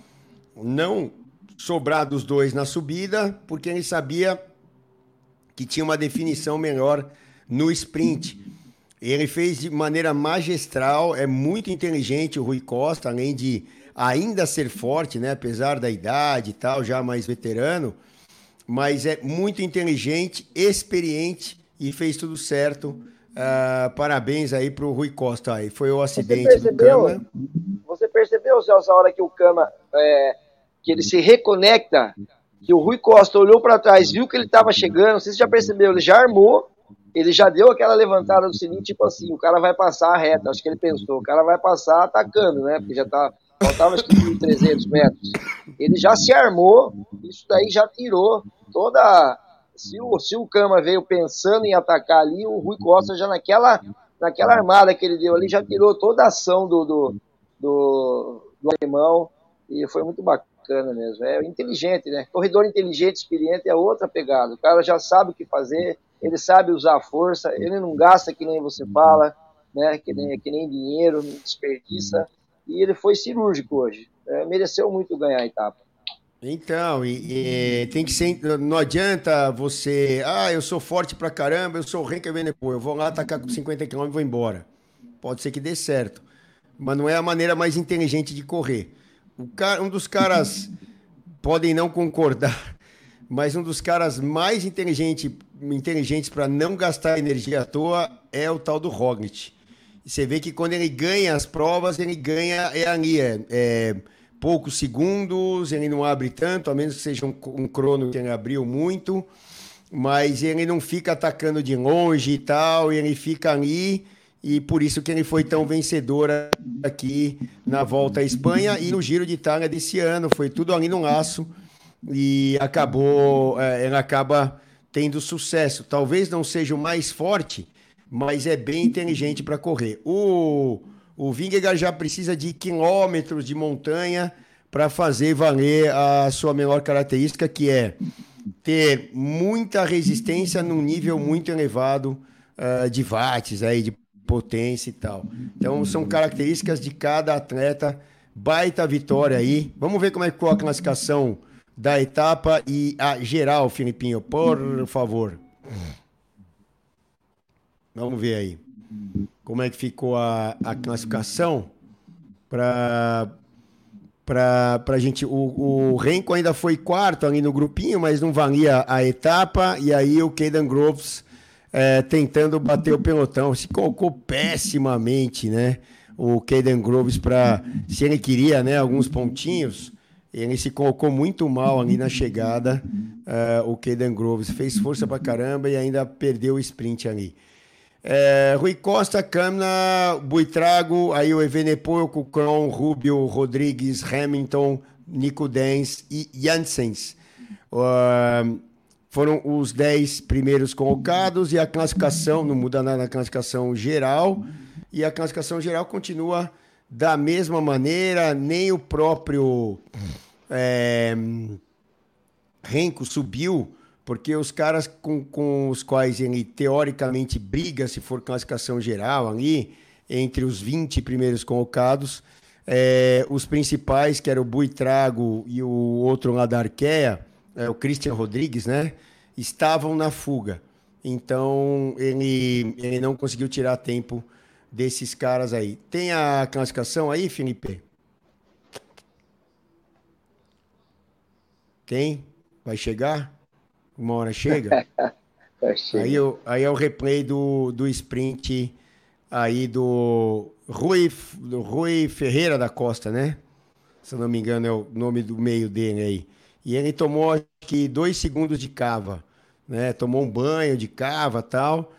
não sobrar dos dois na subida, porque ele sabia que tinha uma definição melhor no sprint. Ele fez de maneira magistral, é muito inteligente o Rui Costa, além de ainda ser forte, né? Apesar da idade e tal, já mais veterano, mas é muito inteligente, experiente e fez tudo certo. Uh, parabéns aí para o Rui Costa aí. Foi o acidente percebeu, do Cama. Você percebeu, Celso, a hora que o Cama é, que ele se reconecta, que o Rui Costa olhou para trás, viu que ele estava chegando, você já percebeu, ele já armou, ele já deu aquela levantada do sininho, tipo assim, o cara vai passar a reta, acho que ele pensou, o cara vai passar atacando, né? Porque já tá faltava acho que 1.300 metros. Ele já se armou, isso daí já tirou toda. Se o, se o Cama veio pensando em atacar ali, o Rui Costa já naquela, naquela armada que ele deu ali, já tirou toda a ação do, do, do, do alemão e foi muito bacana mesmo. É inteligente, né? Corredor inteligente, experiente é outra pegada. O cara já sabe o que fazer, ele sabe usar a força, ele não gasta que nem você fala, né? Que nem, que nem dinheiro, não desperdiça e ele foi cirúrgico hoje. É, mereceu muito ganhar a etapa. Então, e, e, tem que ser. Não adianta você. Ah, eu sou forte pra caramba, eu sou rei que vem depois. Eu vou lá atacar com 50 km e vou embora. Pode ser que dê certo. Mas não é a maneira mais inteligente de correr. O cara, um dos caras podem não concordar, mas um dos caras mais inteligente, inteligentes para não gastar energia à toa é o tal do Roglic. Você vê que quando ele ganha as provas, ele ganha é ali, é, é poucos segundos, ele não abre tanto, a menos que seja um, um crono que ele abriu muito, mas ele não fica atacando de longe e tal, ele fica ali e por isso que ele foi tão vencedor aqui na volta à Espanha e no Giro de Itália desse ano, foi tudo ali no laço e acabou, é, ele acaba tendo sucesso. Talvez não seja o mais forte, mas é bem inteligente para correr. O, o Vingegaard já precisa de quilômetros de montanha para fazer valer a sua melhor característica, que é ter muita resistência num nível muito elevado uh, de watts, aí, de potência e tal. Então, são características de cada atleta. Baita vitória aí. Vamos ver como é que ficou a classificação da etapa e a geral, Filipinho, por favor. Vamos ver aí. Como é que ficou a, a classificação para para gente. O, o Renko ainda foi quarto ali no grupinho, mas não valia a etapa. E aí o Caden Groves é, tentando bater o pelotão. Se colocou pessimamente, né? O Caden Groves para, se ele queria, né, alguns pontinhos, ele se colocou muito mal ali na chegada. Uh, o Caden Groves fez força para caramba e ainda perdeu o sprint ali. É, Rui Costa, Câmara, Buitrago, aí o Evenepoel, Cucron, Rubio, Rodrigues, Hamilton, Nico Dens e Janssens. Uh, foram os 10 primeiros colocados e a classificação, não muda nada na classificação geral, e a classificação geral continua da mesma maneira, nem o próprio é, Renko subiu, porque os caras com, com os quais ele teoricamente briga, se for classificação geral ali, entre os 20 primeiros colocados, é, os principais, que era o Buitrago e o outro lá da Arqueia, é, o Christian Rodrigues, né? Estavam na fuga. Então ele, ele não conseguiu tirar tempo desses caras aí. Tem a classificação aí, Felipe? Tem? Vai chegar? Uma hora chega? aí, aí é o replay do, do sprint aí do Rui, do Rui Ferreira da Costa, né? Se não me engano é o nome do meio dele aí. E ele tomou acho que dois segundos de cava, né? Tomou um banho de cava tal.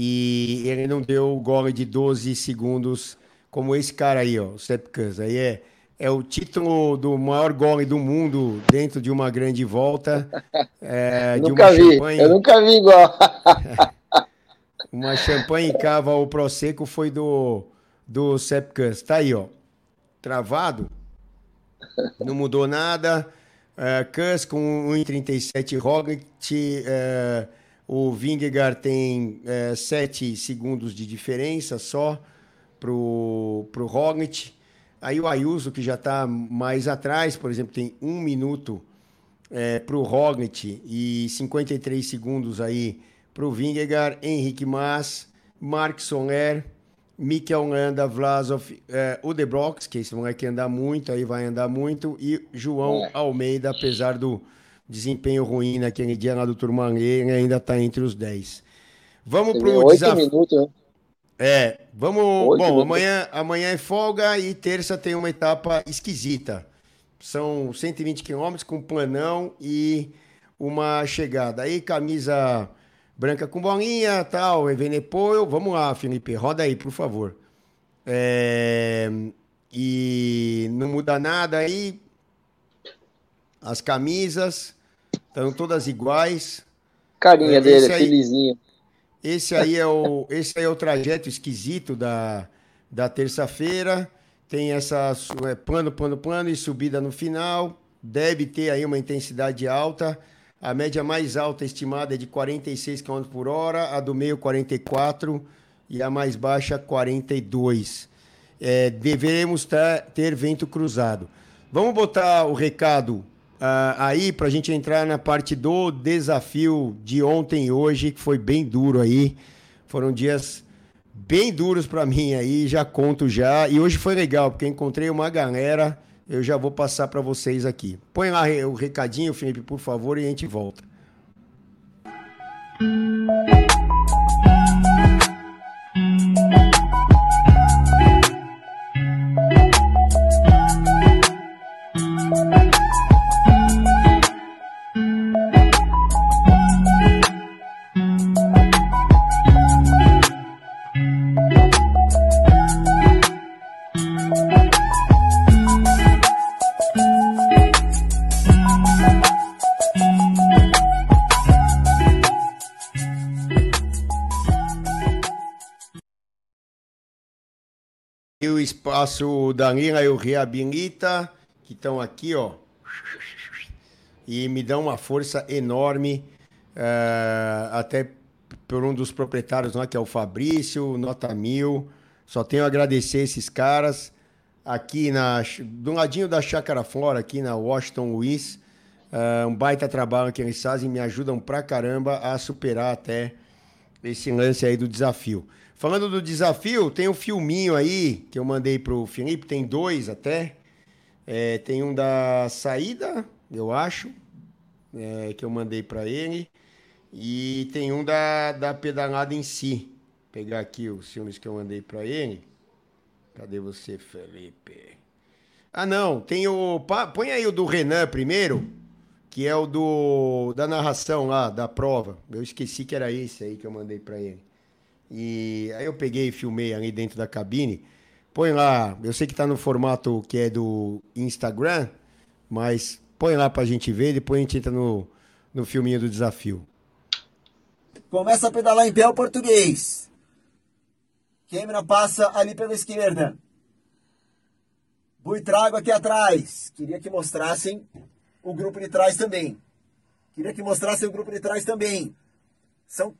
E ele não deu o gole de 12 segundos como esse cara aí, ó, o Sepkus. Aí é, é o título do maior gole do mundo dentro de uma grande volta. É, nunca vi, champanhe... eu nunca vi igual. uma champanhe cava o Prosecco foi do, do Sepkus. Tá aí, ó. Travado. Não mudou nada. Uh, Kuss com 1,37 Roglic. Uh, o Vingegaard tem 7 segundos de diferença só pro, pro Roglic. Aí o Ayuso, que já está mais atrás, por exemplo, tem um minuto é, para o Roglic e 53 segundos aí para o Vingegaard, Henrique Mas, Mark Soler, Mikel Landa, Vlasov, é, o De Brox, que esse moleque andar muito, aí vai andar muito, e João é. Almeida, apesar do desempenho ruim naquele dia lá do Turmalê, ele ainda está entre os 10. Vamos para o desafio. minutos, né? É, vamos. Oito bom, amanhã, amanhã é folga e terça tem uma etapa esquisita. São 120 quilômetros com planão e uma chegada. Aí, camisa branca com bolinha, tal, Evenepoel. Vamos lá, Felipe, roda aí, por favor. É, e não muda nada aí. As camisas estão todas iguais. Carinha é, dele, aí, felizinho. Esse aí é o, esse aí é o trajeto esquisito da, da terça-feira. Tem essa é, plano, plano, plano e subida no final. Deve ter aí uma intensidade alta. A média mais alta estimada é de 46 km por hora, a do meio 44 e a mais baixa 42. É, devemos ter, ter vento cruzado. Vamos botar o recado uh, aí para a gente entrar na parte do desafio de ontem e hoje, que foi bem duro aí. Foram dias bem duros para mim aí, já conto já. E hoje foi legal, porque encontrei uma galera eu já vou passar para vocês aqui. Põe lá o recadinho, Felipe, por favor, e a gente volta. espaço Danila e o Reabilita, que estão aqui, ó. E me dão uma força enorme, uh, até por um dos proprietários lá, que é o Fabrício, nota mil. Só tenho a agradecer esses caras. Aqui na, do ladinho da Chácara Flora, aqui na Washington Luiz. Uh, um baita trabalho que eles fazem, me ajudam pra caramba a superar até esse lance aí do desafio. Falando do desafio, tem um filminho aí que eu mandei pro Felipe, tem dois até. É, tem um da saída, eu acho, é, que eu mandei para ele. E tem um da, da pedalada em si. Vou pegar aqui os filmes que eu mandei para ele. Cadê você, Felipe? Ah, não, tem o. Põe aí o do Renan primeiro, que é o do da narração lá, da prova. Eu esqueci que era esse aí que eu mandei para ele. E aí eu peguei e filmei ali dentro da cabine. Põe lá, eu sei que tá no formato que é do Instagram, mas põe lá pra gente ver, depois a gente entra no, no filminho do desafio. Começa a pedalar em pé o português. Câmera passa ali pela esquerda. Buitrago aqui atrás. Queria que mostrassem o grupo de trás também. Queria que mostrassem o grupo de trás também. São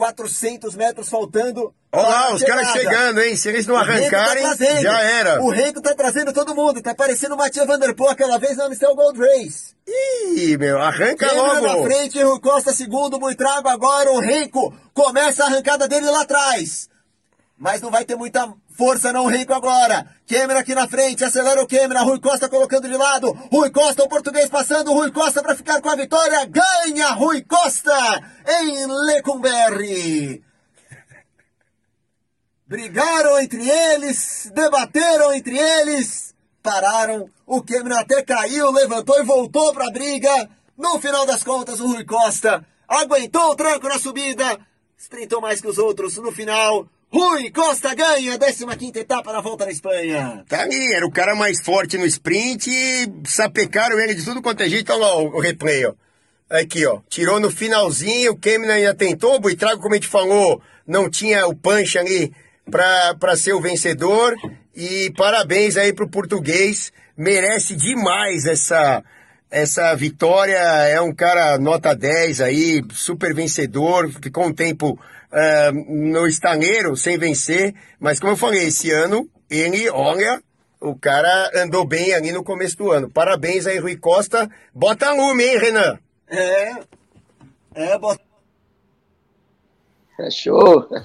400 metros faltando. Olha lá, os caras chegando, hein? Se eles não tá arrancarem, tá já era. O Renko tá trazendo todo mundo. Tá parecendo o Matias Vanderpool aquela vez na Amstel Gold Race. Ih, meu, arranca Câmera logo. na frente, Rui Costa segundo, Buitrago agora, o Renko começa a arrancada dele lá atrás. Mas não vai ter muita força não, Renko agora. Câmera aqui na frente, acelera o câmera, Rui Costa colocando de lado. Rui Costa, o português passando, Rui Costa para ficar com a vitória. Ganha Rui Costa em Lecumberri. Brigaram entre eles, debateram entre eles, pararam. O câmera até caiu, levantou e voltou para a briga. No final das contas, o Rui Costa aguentou o tranco na subida, espreitou mais que os outros no final. Rui Costa ganha a 15 etapa da volta na Espanha. Tá aí, era o cara mais forte no sprint e sapecaram ele de tudo quanto é jeito. Olha lá o, o replay, ó. Aqui, ó. Tirou no finalzinho, o Kemna ainda tentou, o Buitrago, como a gente falou, não tinha o punch ali para ser o vencedor. E parabéns aí pro português, merece demais essa essa vitória. É um cara nota 10 aí, super vencedor, ficou um tempo uh, no estaleiro sem vencer, mas como eu falei, esse ano ele, olha, o cara andou bem ali no começo do ano. Parabéns aí, Rui Costa. Bota lume, hein, Renan? É, é, bota. Fechou.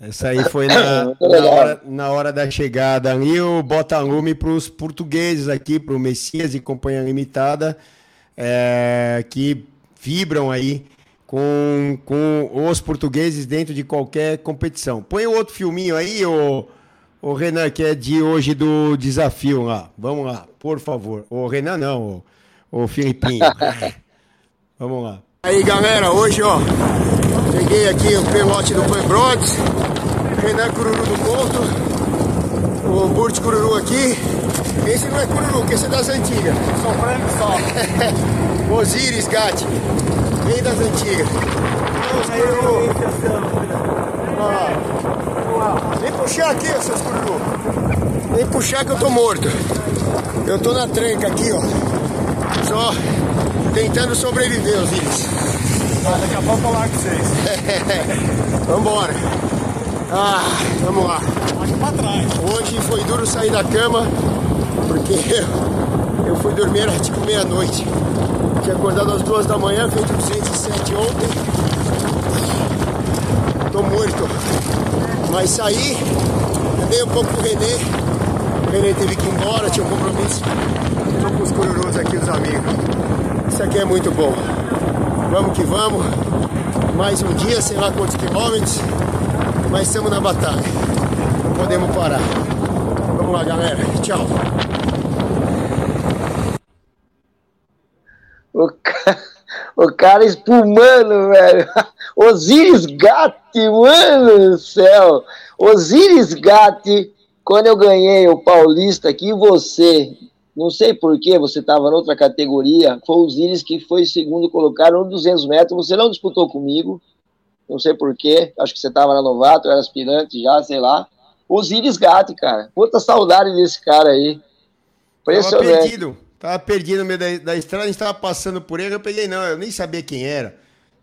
Essa aí foi na, na, hora, na hora da chegada ali, o bota-lume para os portugueses aqui, para o Messias e Companhia Limitada, é, que vibram aí com, com os portugueses dentro de qualquer competição. Põe o outro filminho aí, o, o Renan, que é de hoje do desafio lá. Vamos lá, por favor. O Renan não, o, o Filipinho. Vamos lá. Aí galera, hoje ó, peguei aqui o pelote do Pan Broads, Renan Cururu do Ponto, o Burt Cururu aqui. Esse não é Cururu, que esse é das antigas. Frango só. Osiris Gatti. Bem das antigas. Ah. Vem puxar aqui, seus cururu. Vem puxar que eu tô morto. Eu tô na tranca aqui, ó. Só tentando sobreviver, os íris. Ah, daqui a pouco eu largo vocês. Vambora. Ah, vamos lá. Hoje foi duro sair da cama, porque eu fui dormir às tipo meia-noite. Tinha acordado às duas da manhã, feito 207 ontem. Tô morto. Mas saí, andei um pouco com o Renê. O Renê teve que ir embora, tinha um compromisso. Tô com os cururus aqui, os amigos. Isso aqui é muito bom. Vamos que vamos. Mais um dia, sei lá quantos quilômetros. Mas estamos na batalha. Não podemos parar. Vamos lá, galera. Tchau. O cara, o cara espumando, velho. Osiris Gatti, mano do céu. Osiris Gatti, quando eu ganhei o Paulista aqui, você, não sei porquê, você estava em outra categoria, foi o Osiris que foi segundo colocado no 200 metros, você não disputou comigo, não sei porquê, acho que você estava na novato, era aspirante já, sei lá. Osiris Gatti, cara, puta saudade desse cara aí. Impressionante. Tava perdido. Tava perdido no meio da, da estrada, a gente tava passando por ele, eu peguei, não, eu nem sabia quem era.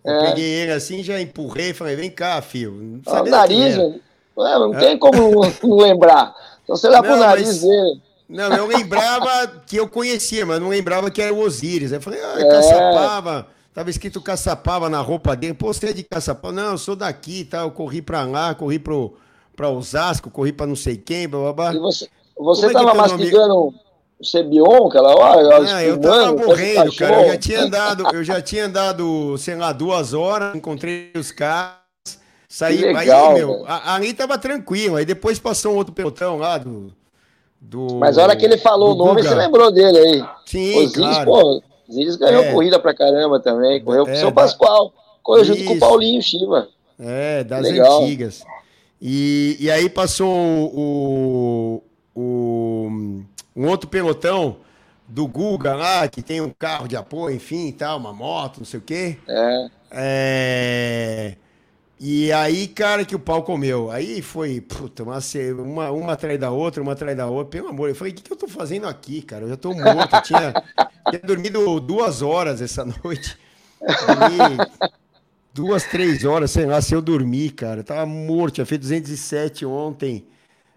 Eu é. peguei ele assim, já empurrei, falei, vem cá, filho. Não sabia o nariz, velho. não tem como não lembrar. Então você olha pro nariz mas... dele. Não, eu lembrava que eu conhecia, mas não lembrava que era o Osiris. Aí eu falei, ah, é. Caçapava. Tava escrito Caçapava na roupa dele. Pô, você é de Caçapava? Não, eu sou daqui, tá? Eu corri pra lá, corri pro, pra Osasco, corri pra não sei quem, blá blá blá. E você, você é tava é mastigando. Nome? O Sebion, aquela hora. Eu tava morrendo, cara. Eu já tinha andado, eu já tinha andado, sei lá, duas horas, encontrei os caras. Saí, legal, aí, meu, ali tava tranquilo. Aí depois passou um outro pelotão lá do. do Mas a hora que ele falou o nome, Guga. você lembrou dele aí. Sim, o claro. pô, ganhou é. corrida pra caramba também. Correu com o é, São Pascoal. Correu Isso. junto com o Paulinho Chiva. É, das legal. antigas. E, e aí passou o, o, um outro pelotão do Guga lá, que tem um carro de apoio, enfim, tal, uma moto, não sei o quê. É. é... E aí, cara, que o pau comeu. Aí foi, puta, uma, uma, uma atrás da outra, uma atrás da outra. Pelo amor, eu falei, o que, que eu tô fazendo aqui, cara? Eu já tô morto. Eu tinha, tinha dormido duas horas essa noite. Aí, duas, três horas, sei lá, se eu dormir, cara. Eu tava morto, tinha feito 207 ontem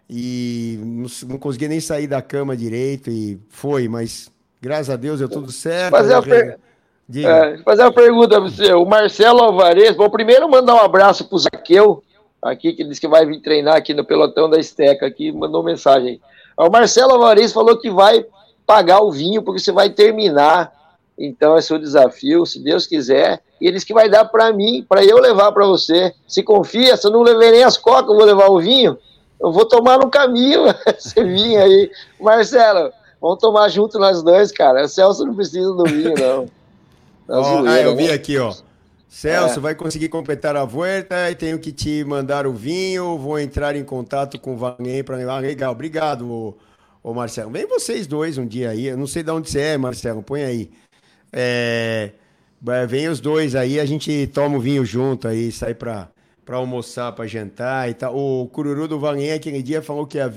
e não, não consegui nem sair da cama direito e foi, mas graças a Deus deu tudo certo. Fazer, uma, per... é, fazer uma pergunta pra você. O Marcelo Alvarez, vou primeiro mandar um abraço pro Zaqueu, aqui, que disse que vai vir treinar aqui no pelotão da Esteca, aqui, mandou mensagem. O Marcelo Alvarez falou que vai pagar o vinho, porque você vai terminar. Então, esse é o desafio, se Deus quiser. E eles que vai dar para mim, para eu levar para você. Se confia, se eu não levei nem as cocas, eu vou levar o vinho. Eu vou tomar no caminho esse vinho aí. Marcelo, vamos tomar junto nós dois, cara. O Celso não precisa do vinho, não. Oh, ah, eu vi né? aqui, ó. Celso, é. vai conseguir completar a volta e tenho que te mandar o vinho. Vou entrar em contato com o Vanguém para levar. Legal, obrigado, ô, ô, Marcelo. Vem vocês dois um dia aí. Eu não sei de onde você é, Marcelo. Põe aí. É, Vem os dois aí, a gente toma o vinho junto aí, sai pra, pra almoçar, pra jantar e tal. O Cururu do Valinha aquele dia falou que ia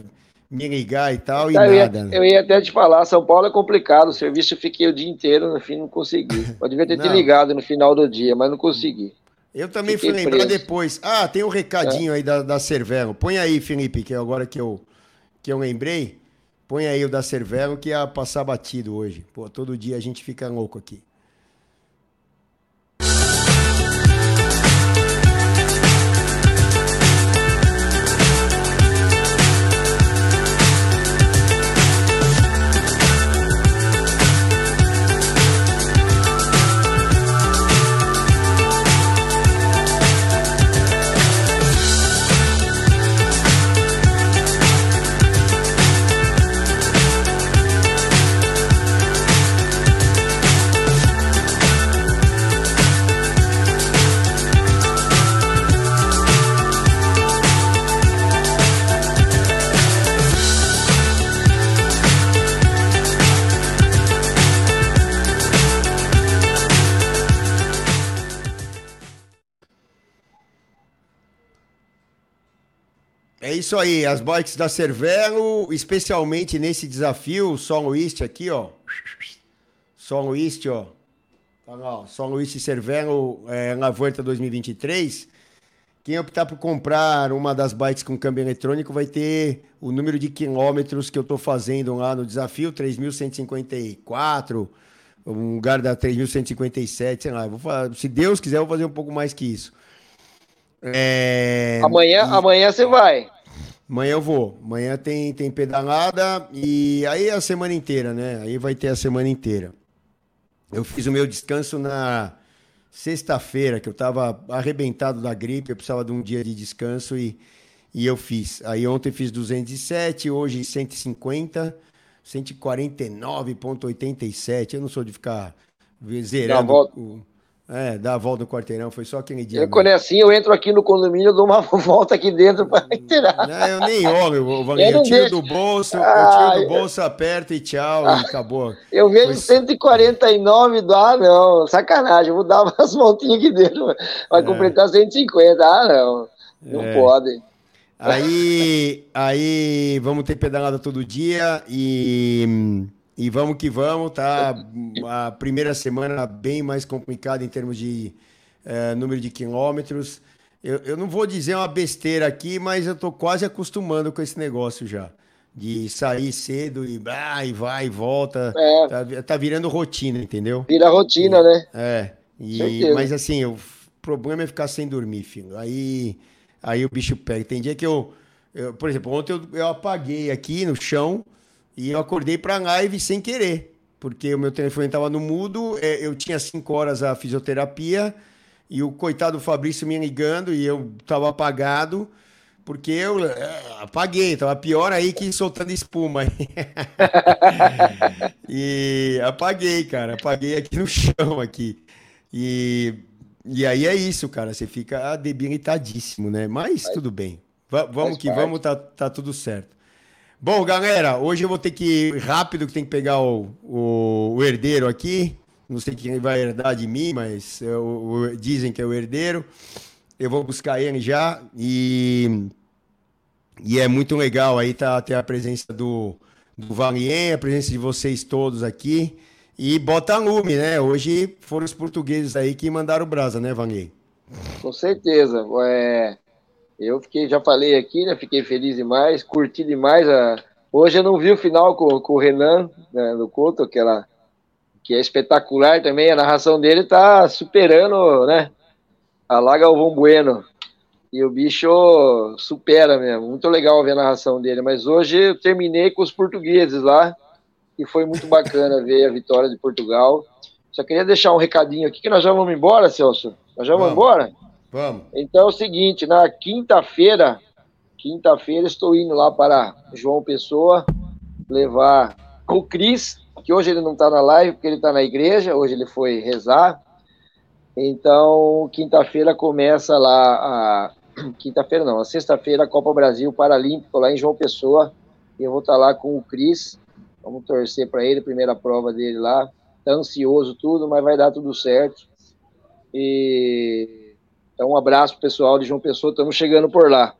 me ligar e tal, e eu nada. Ia, né? eu ia até te falar, São Paulo é complicado, o serviço eu fiquei o dia inteiro, no fim não consegui. Eu devia ter te ligado no final do dia, mas não consegui. Eu também fiquei fui lembrar preso. depois. Ah, tem um recadinho é. aí da, da Cervelo. Põe aí, Felipe, que agora que eu, que eu lembrei. Põe aí o da Cervelo que ia passar batido hoje. Pô, todo dia a gente fica louco aqui. Isso aí, as bikes da Cervelo, especialmente nesse desafio, Solo East aqui, ó. Solo East, ó. Tá lá, ó. Solo East Cervelo é, na Volta 2023. Quem optar por comprar uma das bikes com câmbio eletrônico vai ter o número de quilômetros que eu estou fazendo lá no desafio, 3.154, um lugar da 3.157, sei lá. Vou fazer, se Deus quiser, eu vou fazer um pouco mais que isso. É... Amanhã, e... amanhã você vai. Amanhã eu vou. Amanhã tem, tem pedalada e aí é a semana inteira, né? Aí vai ter a semana inteira. Eu fiz o meu descanso na sexta-feira, que eu tava arrebentado da gripe, eu precisava de um dia de descanso e, e eu fiz. Aí ontem fiz 207, hoje 150, 149,87. Eu não sou de ficar zerando. É, dar a volta no quarteirão, foi só aquele dia. Eu, quando é assim, eu entro aqui no condomínio, dou uma volta aqui dentro para inteirar. Não, eu nem olho, eu, eu tiro deixo. do bolso, ah, eu tiro do bolso, aperto e tchau, ah, e acabou. Eu vejo foi... 149, ah, não, sacanagem, eu vou dar umas voltinhas aqui dentro, vai é. completar 150, ah, não, não é. pode. Aí, aí, vamos ter pedalada todo dia e e vamos que vamos, tá? A primeira semana bem mais complicada em termos de é, número de quilômetros. Eu, eu não vou dizer uma besteira aqui, mas eu tô quase acostumando com esse negócio já. De sair cedo e, ah, vai e volta. É. Tá, tá, virando rotina, entendeu? Vira rotina, e, né? É. E, mas assim, o problema é ficar sem dormir, filho. Aí, aí o bicho pega. Tem dia que eu, eu por exemplo, ontem eu, eu apaguei aqui no chão E eu acordei pra live sem querer, porque o meu telefone estava no mudo, é, eu tinha cinco horas a fisioterapia, e o coitado Fabrício me ligando, e eu tava apagado, porque eu é, apaguei, tava pior aí que soltando espuma. e apaguei, cara, apaguei aqui no chão aqui. E, e aí é isso, cara, você fica debilitadíssimo, né? Mas tudo bem. Vamos que vamos, tá, tá tudo certo. Bom, galera, hoje eu vou ter que ir rápido, que tem que pegar o, o, o herdeiro aqui. Não sei quem vai herdar de mim, mas eu, é dizem que é o herdeiro. Eu vou buscar ele já e, e é muito legal aí tá, ter a presença do, do Valien, a presença de vocês todos aqui. E bota lume, né? Hoje foram os portugueses aí que mandaram brasa, né, Valien? Com certeza. É, eu fiquei, já falei aqui, né? Fiquei feliz demais, curti demais. A... Hoje eu não vi o final com, com o Renan, né, do Couto, aquela que é espetacular também. A narração dele tá superando, né? A Laga Galvão Bueno. E o bicho supera mesmo. Muito legal ver a narração dele. Mas hoje eu terminei com os portugueses lá. E foi muito bacana ver a vitória de Portugal. Só queria deixar um recadinho aqui que nós já vamos embora, Celso. Nós já vamos, vamos embora? Vamos. Então é o seguinte, na quinta-feira, quinta-feira estou indo lá para João Pessoa levar o Cris, que hoje ele não está na live porque ele está na igreja, hoje ele foi rezar. Então, quinta-feira começa lá a quinta-feira não, a sexta-feira a Copa Brasil Paralímpico lá em João Pessoa. E eu vou estar tá lá com o Cris. Vamos torcer para ele, primeira prova dele lá. Tá ansioso tudo, mas vai dar tudo certo. E então, um abraço pessoal de João Pessoa, estamos chegando por lá.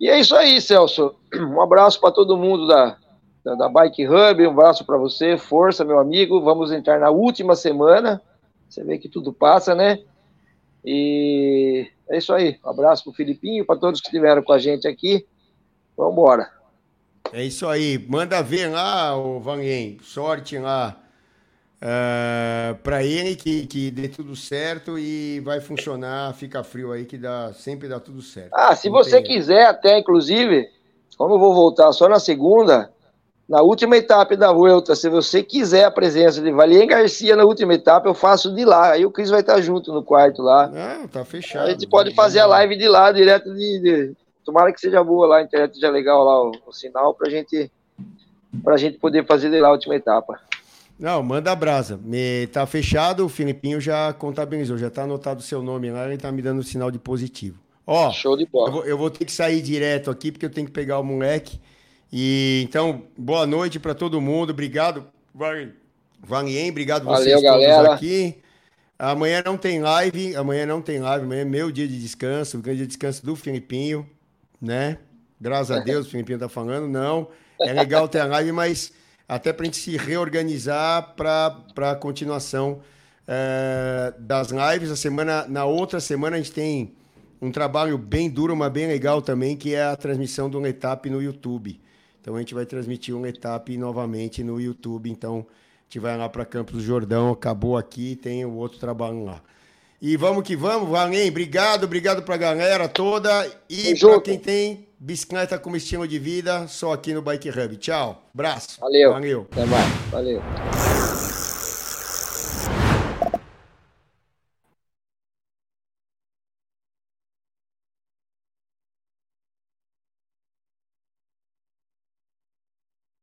E é isso aí, Celso. Um abraço para todo mundo da, da, da, Bike Hub, um abraço para você, força, meu amigo. Vamos entrar na última semana. Você vê que tudo passa, né? E é isso aí. Um abraço para o Filipinho, para todos que estiveram com a gente aqui. Vamos embora. É isso aí. Manda ver lá, o Vanguem. Sorte lá uh, ah, para ele que, que dê tudo certo e vai funcionar, fica frio aí que dá, sempre dá tudo certo. Ah, se Não você tem... quiser até, inclusive, como eu vou voltar só na segunda, na última etapa da Vuelta, se você quiser a presença de Valien Garcia na última etapa, eu faço de lá. Aí o Cris vai estar junto no quarto lá. Não, tá fechado. A gente pode fazer a live de lá, direto de, de... Tomara que seja boa lá, a internet seja legal lá o, o sinal pra gente, pra gente poder fazer de lá a última etapa. Não, manda brasa. Me, tá fechado, o Filipinho já contabilizou, já tá anotado o seu nome lá, ele tá me dando sinal de positivo. Ó, Show de bola. Eu vou, eu vou ter que sair direto aqui, porque eu tenho que pegar o moleque. E então, boa noite para todo mundo. Obrigado, Vanien, obrigado Valeu, vocês galera. todos aqui. Amanhã não tem live, amanhã não tem live, amanhã é meu dia de descanso, o grande dia de descanso do Filipinho, né? Graças a Deus, o Filipinho tá falando, não. É legal ter a live, mas até para a gente se reorganizar para a continuação é, das lives. A semana, na outra semana a gente tem um trabalho bem duro, mas bem legal também, que é a transmissão do Letap no YouTube. Então a gente vai transmitir um Letap novamente no YouTube. Então a gente vai lá para Campos do Jordão, acabou aqui, tem o outro trabalho lá. E vamos que vamos, Valém, obrigado, obrigado para a galera toda e para quem tem Bicicleta como estilo de vida, só aqui no Bike Hub. Tchau, abraço. Valeu. Valeu. Até mais. Valeu.